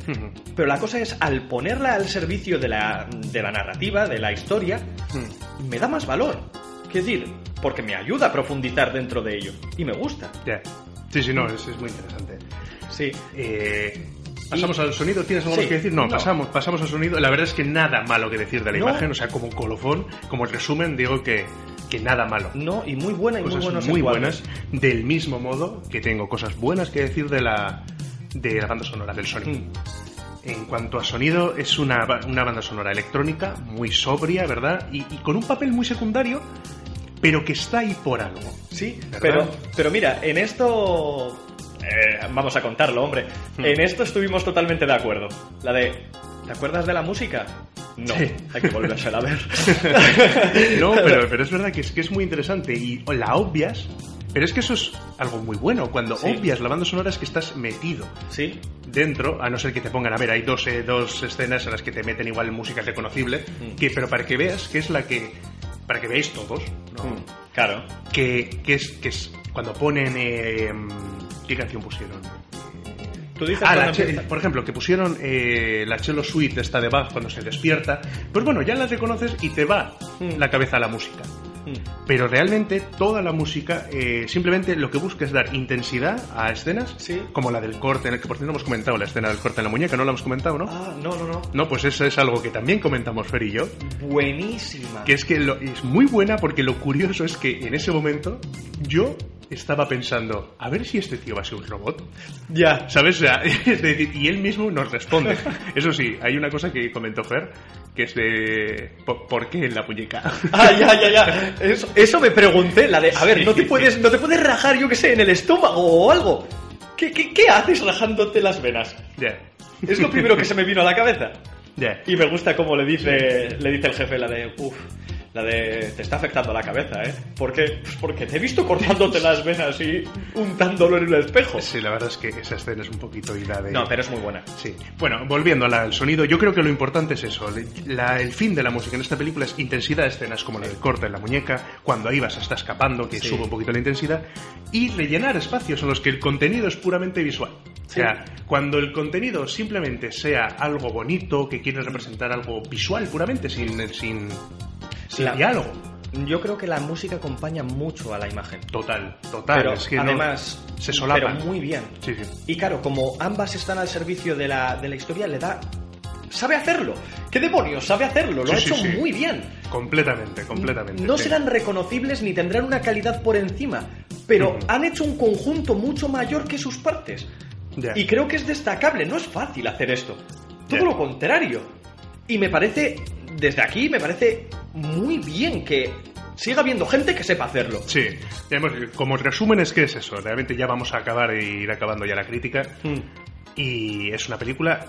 Pero la cosa es, al ponerla al servicio de la, de la narrativa, de la historia, Mm. me da más valor. Decir, porque me ayuda a profundizar dentro de ello. Y me gusta. Ya. Sí, sí, no, es, es muy interesante. Sí. Eh, ¿Pasamos al sonido? ¿Tienes algo Sí. que decir? No, No. pasamos, pasamos al sonido. La verdad es que nada malo que decir de la No. imagen, o sea, como colofón, como resumen, digo que, que nada malo. No, y muy buena y muy cosas buenos muy buenas, del mismo modo que tengo cosas buenas que decir de la, de la banda sonora, del sonido. Mm. En cuanto a sonido, es una, una banda sonora electrónica muy sobria, ¿verdad? Y, y con un papel muy secundario, pero que está ahí por algo. Sí, ¿Verdad? pero, pero mira, en esto... eh, vamos a contarlo, hombre. Hmm. En esto estuvimos totalmente de acuerdo. La de... ¿Te acuerdas de la música? No, Sí. hay que volvérsela a ver. No, pero, pero es verdad que es, que es muy interesante y la obvias, pero es que eso es algo muy bueno. Cuando Sí. obvias la banda sonora es que estás metido Sí, dentro, a no ser que te pongan a ver, hay dos, eh, dos escenas en las que te meten igual música reconocible, Mm. que, pero para que veas que es la que, para que veáis todos, ¿no? Mm, claro. que, que es, que es cuando ponen, eh, ¿qué canción pusieron? Tú dices Ah, la che- por ejemplo, que pusieron eh, la cello suite esta de Bach cuando se despierta, pues bueno, ya la reconoces y te va Mm. la cabeza a la música. Mm, Pero realmente toda la música eh, simplemente lo que busca es dar intensidad a escenas Sí. como la del corte, en el que por cierto no hemos comentado, la escena del corte en la muñeca, no la hemos comentado, ¿no? Ah, no, no, no. No, pues eso es algo que también comentamos Fer y yo, Buenísima. que es que lo- es muy buena porque lo curioso es que en ese momento yo estaba pensando, a ver si este tío va a ser un robot. Ya. ¿Sabes? O sea, es decir, y él mismo nos responde. Eso sí, hay una cosa que comentó Fer, que es de... ¿Por, por qué en la muñeca? Ah, ya, ya, ya. Eso, eso me pregunté, la de, a ver, Sí. ¿no te puedes, no te puedes rajar, yo qué sé, en el estómago o algo? ¿Qué, qué, qué haces rajándote las venas? Ya. Es lo primero que se me vino a la cabeza. Ya. Y me gusta cómo le dice, le dice el jefe la de, uff, la de, te está afectando la cabeza, ¿eh? ¿Por qué? Pues porque te he visto cortándote las venas y untándolo en el espejo. Sí, la verdad es que esa escena es un poquito ida de... No, pero es muy buena. Sí. Bueno, volviendo al- sonido, yo creo que lo importante es eso. La- el fin de la música en esta película es intensidad de escenas como la del corte en la muñeca, cuando Iva se está escapando, que Sí. sube un poquito la intensidad, y rellenar espacios en los que el contenido es puramente visual. O sea, cuando el contenido simplemente sea algo bonito, que quiere representar algo visual puramente, sin, sin, sin La- diálogo. Yo creo que la música acompaña mucho a la imagen. Total, total. Pero es que no- además, se solapan. pero muy bien. Sí, sí. Y claro, como ambas están al servicio de la, de la historia, le da... Sabe hacerlo. ¿Qué demonios? Sabe hacerlo. Lo Sí, ha hecho sí. muy bien. Completamente, completamente. No serán reconocibles ni tendrán una calidad por encima, pero han hecho un conjunto mucho mayor que sus partes. Y creo que es destacable, no es fácil hacer esto. Todo lo contrario. Y me parece, desde aquí, me parece muy bien que siga habiendo gente que sepa hacerlo. Sí, digamos, como resumen es que es eso, realmente ya vamos a acabar e ir acabando ya la crítica y es una película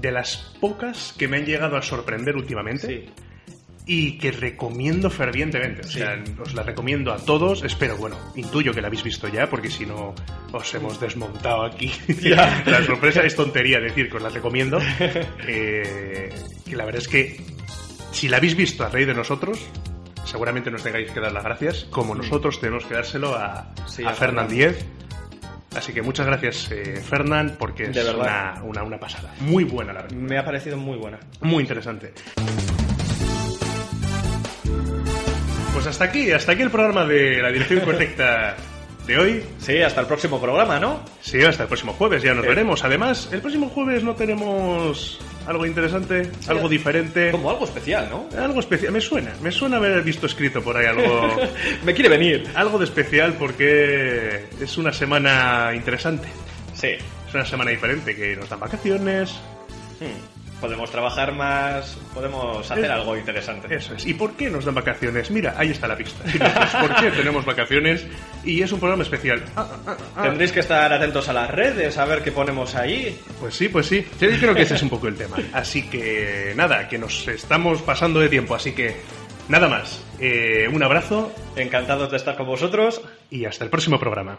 de las pocas que me han llegado a sorprender últimamente Sí. y que recomiendo fervientemente, o Sí. sea, os la recomiendo a todos, espero, bueno, intuyo que la habéis visto ya porque si no os hemos desmontado aquí. Ya. la sorpresa es tontería decir que os la recomiendo, eh, que la verdad es que si la habéis visto a raíz de nosotros, seguramente nos tengáis que dar las gracias, como nosotros tenemos que dárselo a, Sí, a a Fernán. Diez. Así que muchas gracias, eh, Fernán, porque es De verdad. una, una, una pasada. Muy buena, la verdad. Me ha parecido muy buena. Muy interesante. Pues hasta aquí, hasta aquí el programa de la dirección correcta de hoy. Sí, hasta el próximo programa, ¿no? Sí, hasta el próximo jueves, ya nos veremos. Además, el próximo jueves no tenemos algo interesante, algo diferente. Como algo especial, ¿no? Algo especial, me suena, me suena haber visto escrito por ahí algo, Me quiere venir. algo de especial porque es una semana interesante, Sí. es una semana diferente, que nos dan vacaciones, Hmm. Podemos trabajar más, podemos hacer Es- algo interesante. eso es. ¿Y por qué nos dan vacaciones? Mira, ahí está la pista. Pues, ¿Por qué tenemos vacaciones? Y es un programa especial. Ah, ah, ah. Tendréis que estar atentos a las redes, a ver qué ponemos ahí. Pues sí, pues sí. Yo creo que ese es un poco el tema. Así que nada, que nos estamos pasando de tiempo, así que nada más. Eh, un abrazo Encantados de estar con vosotros. y hasta el próximo programa.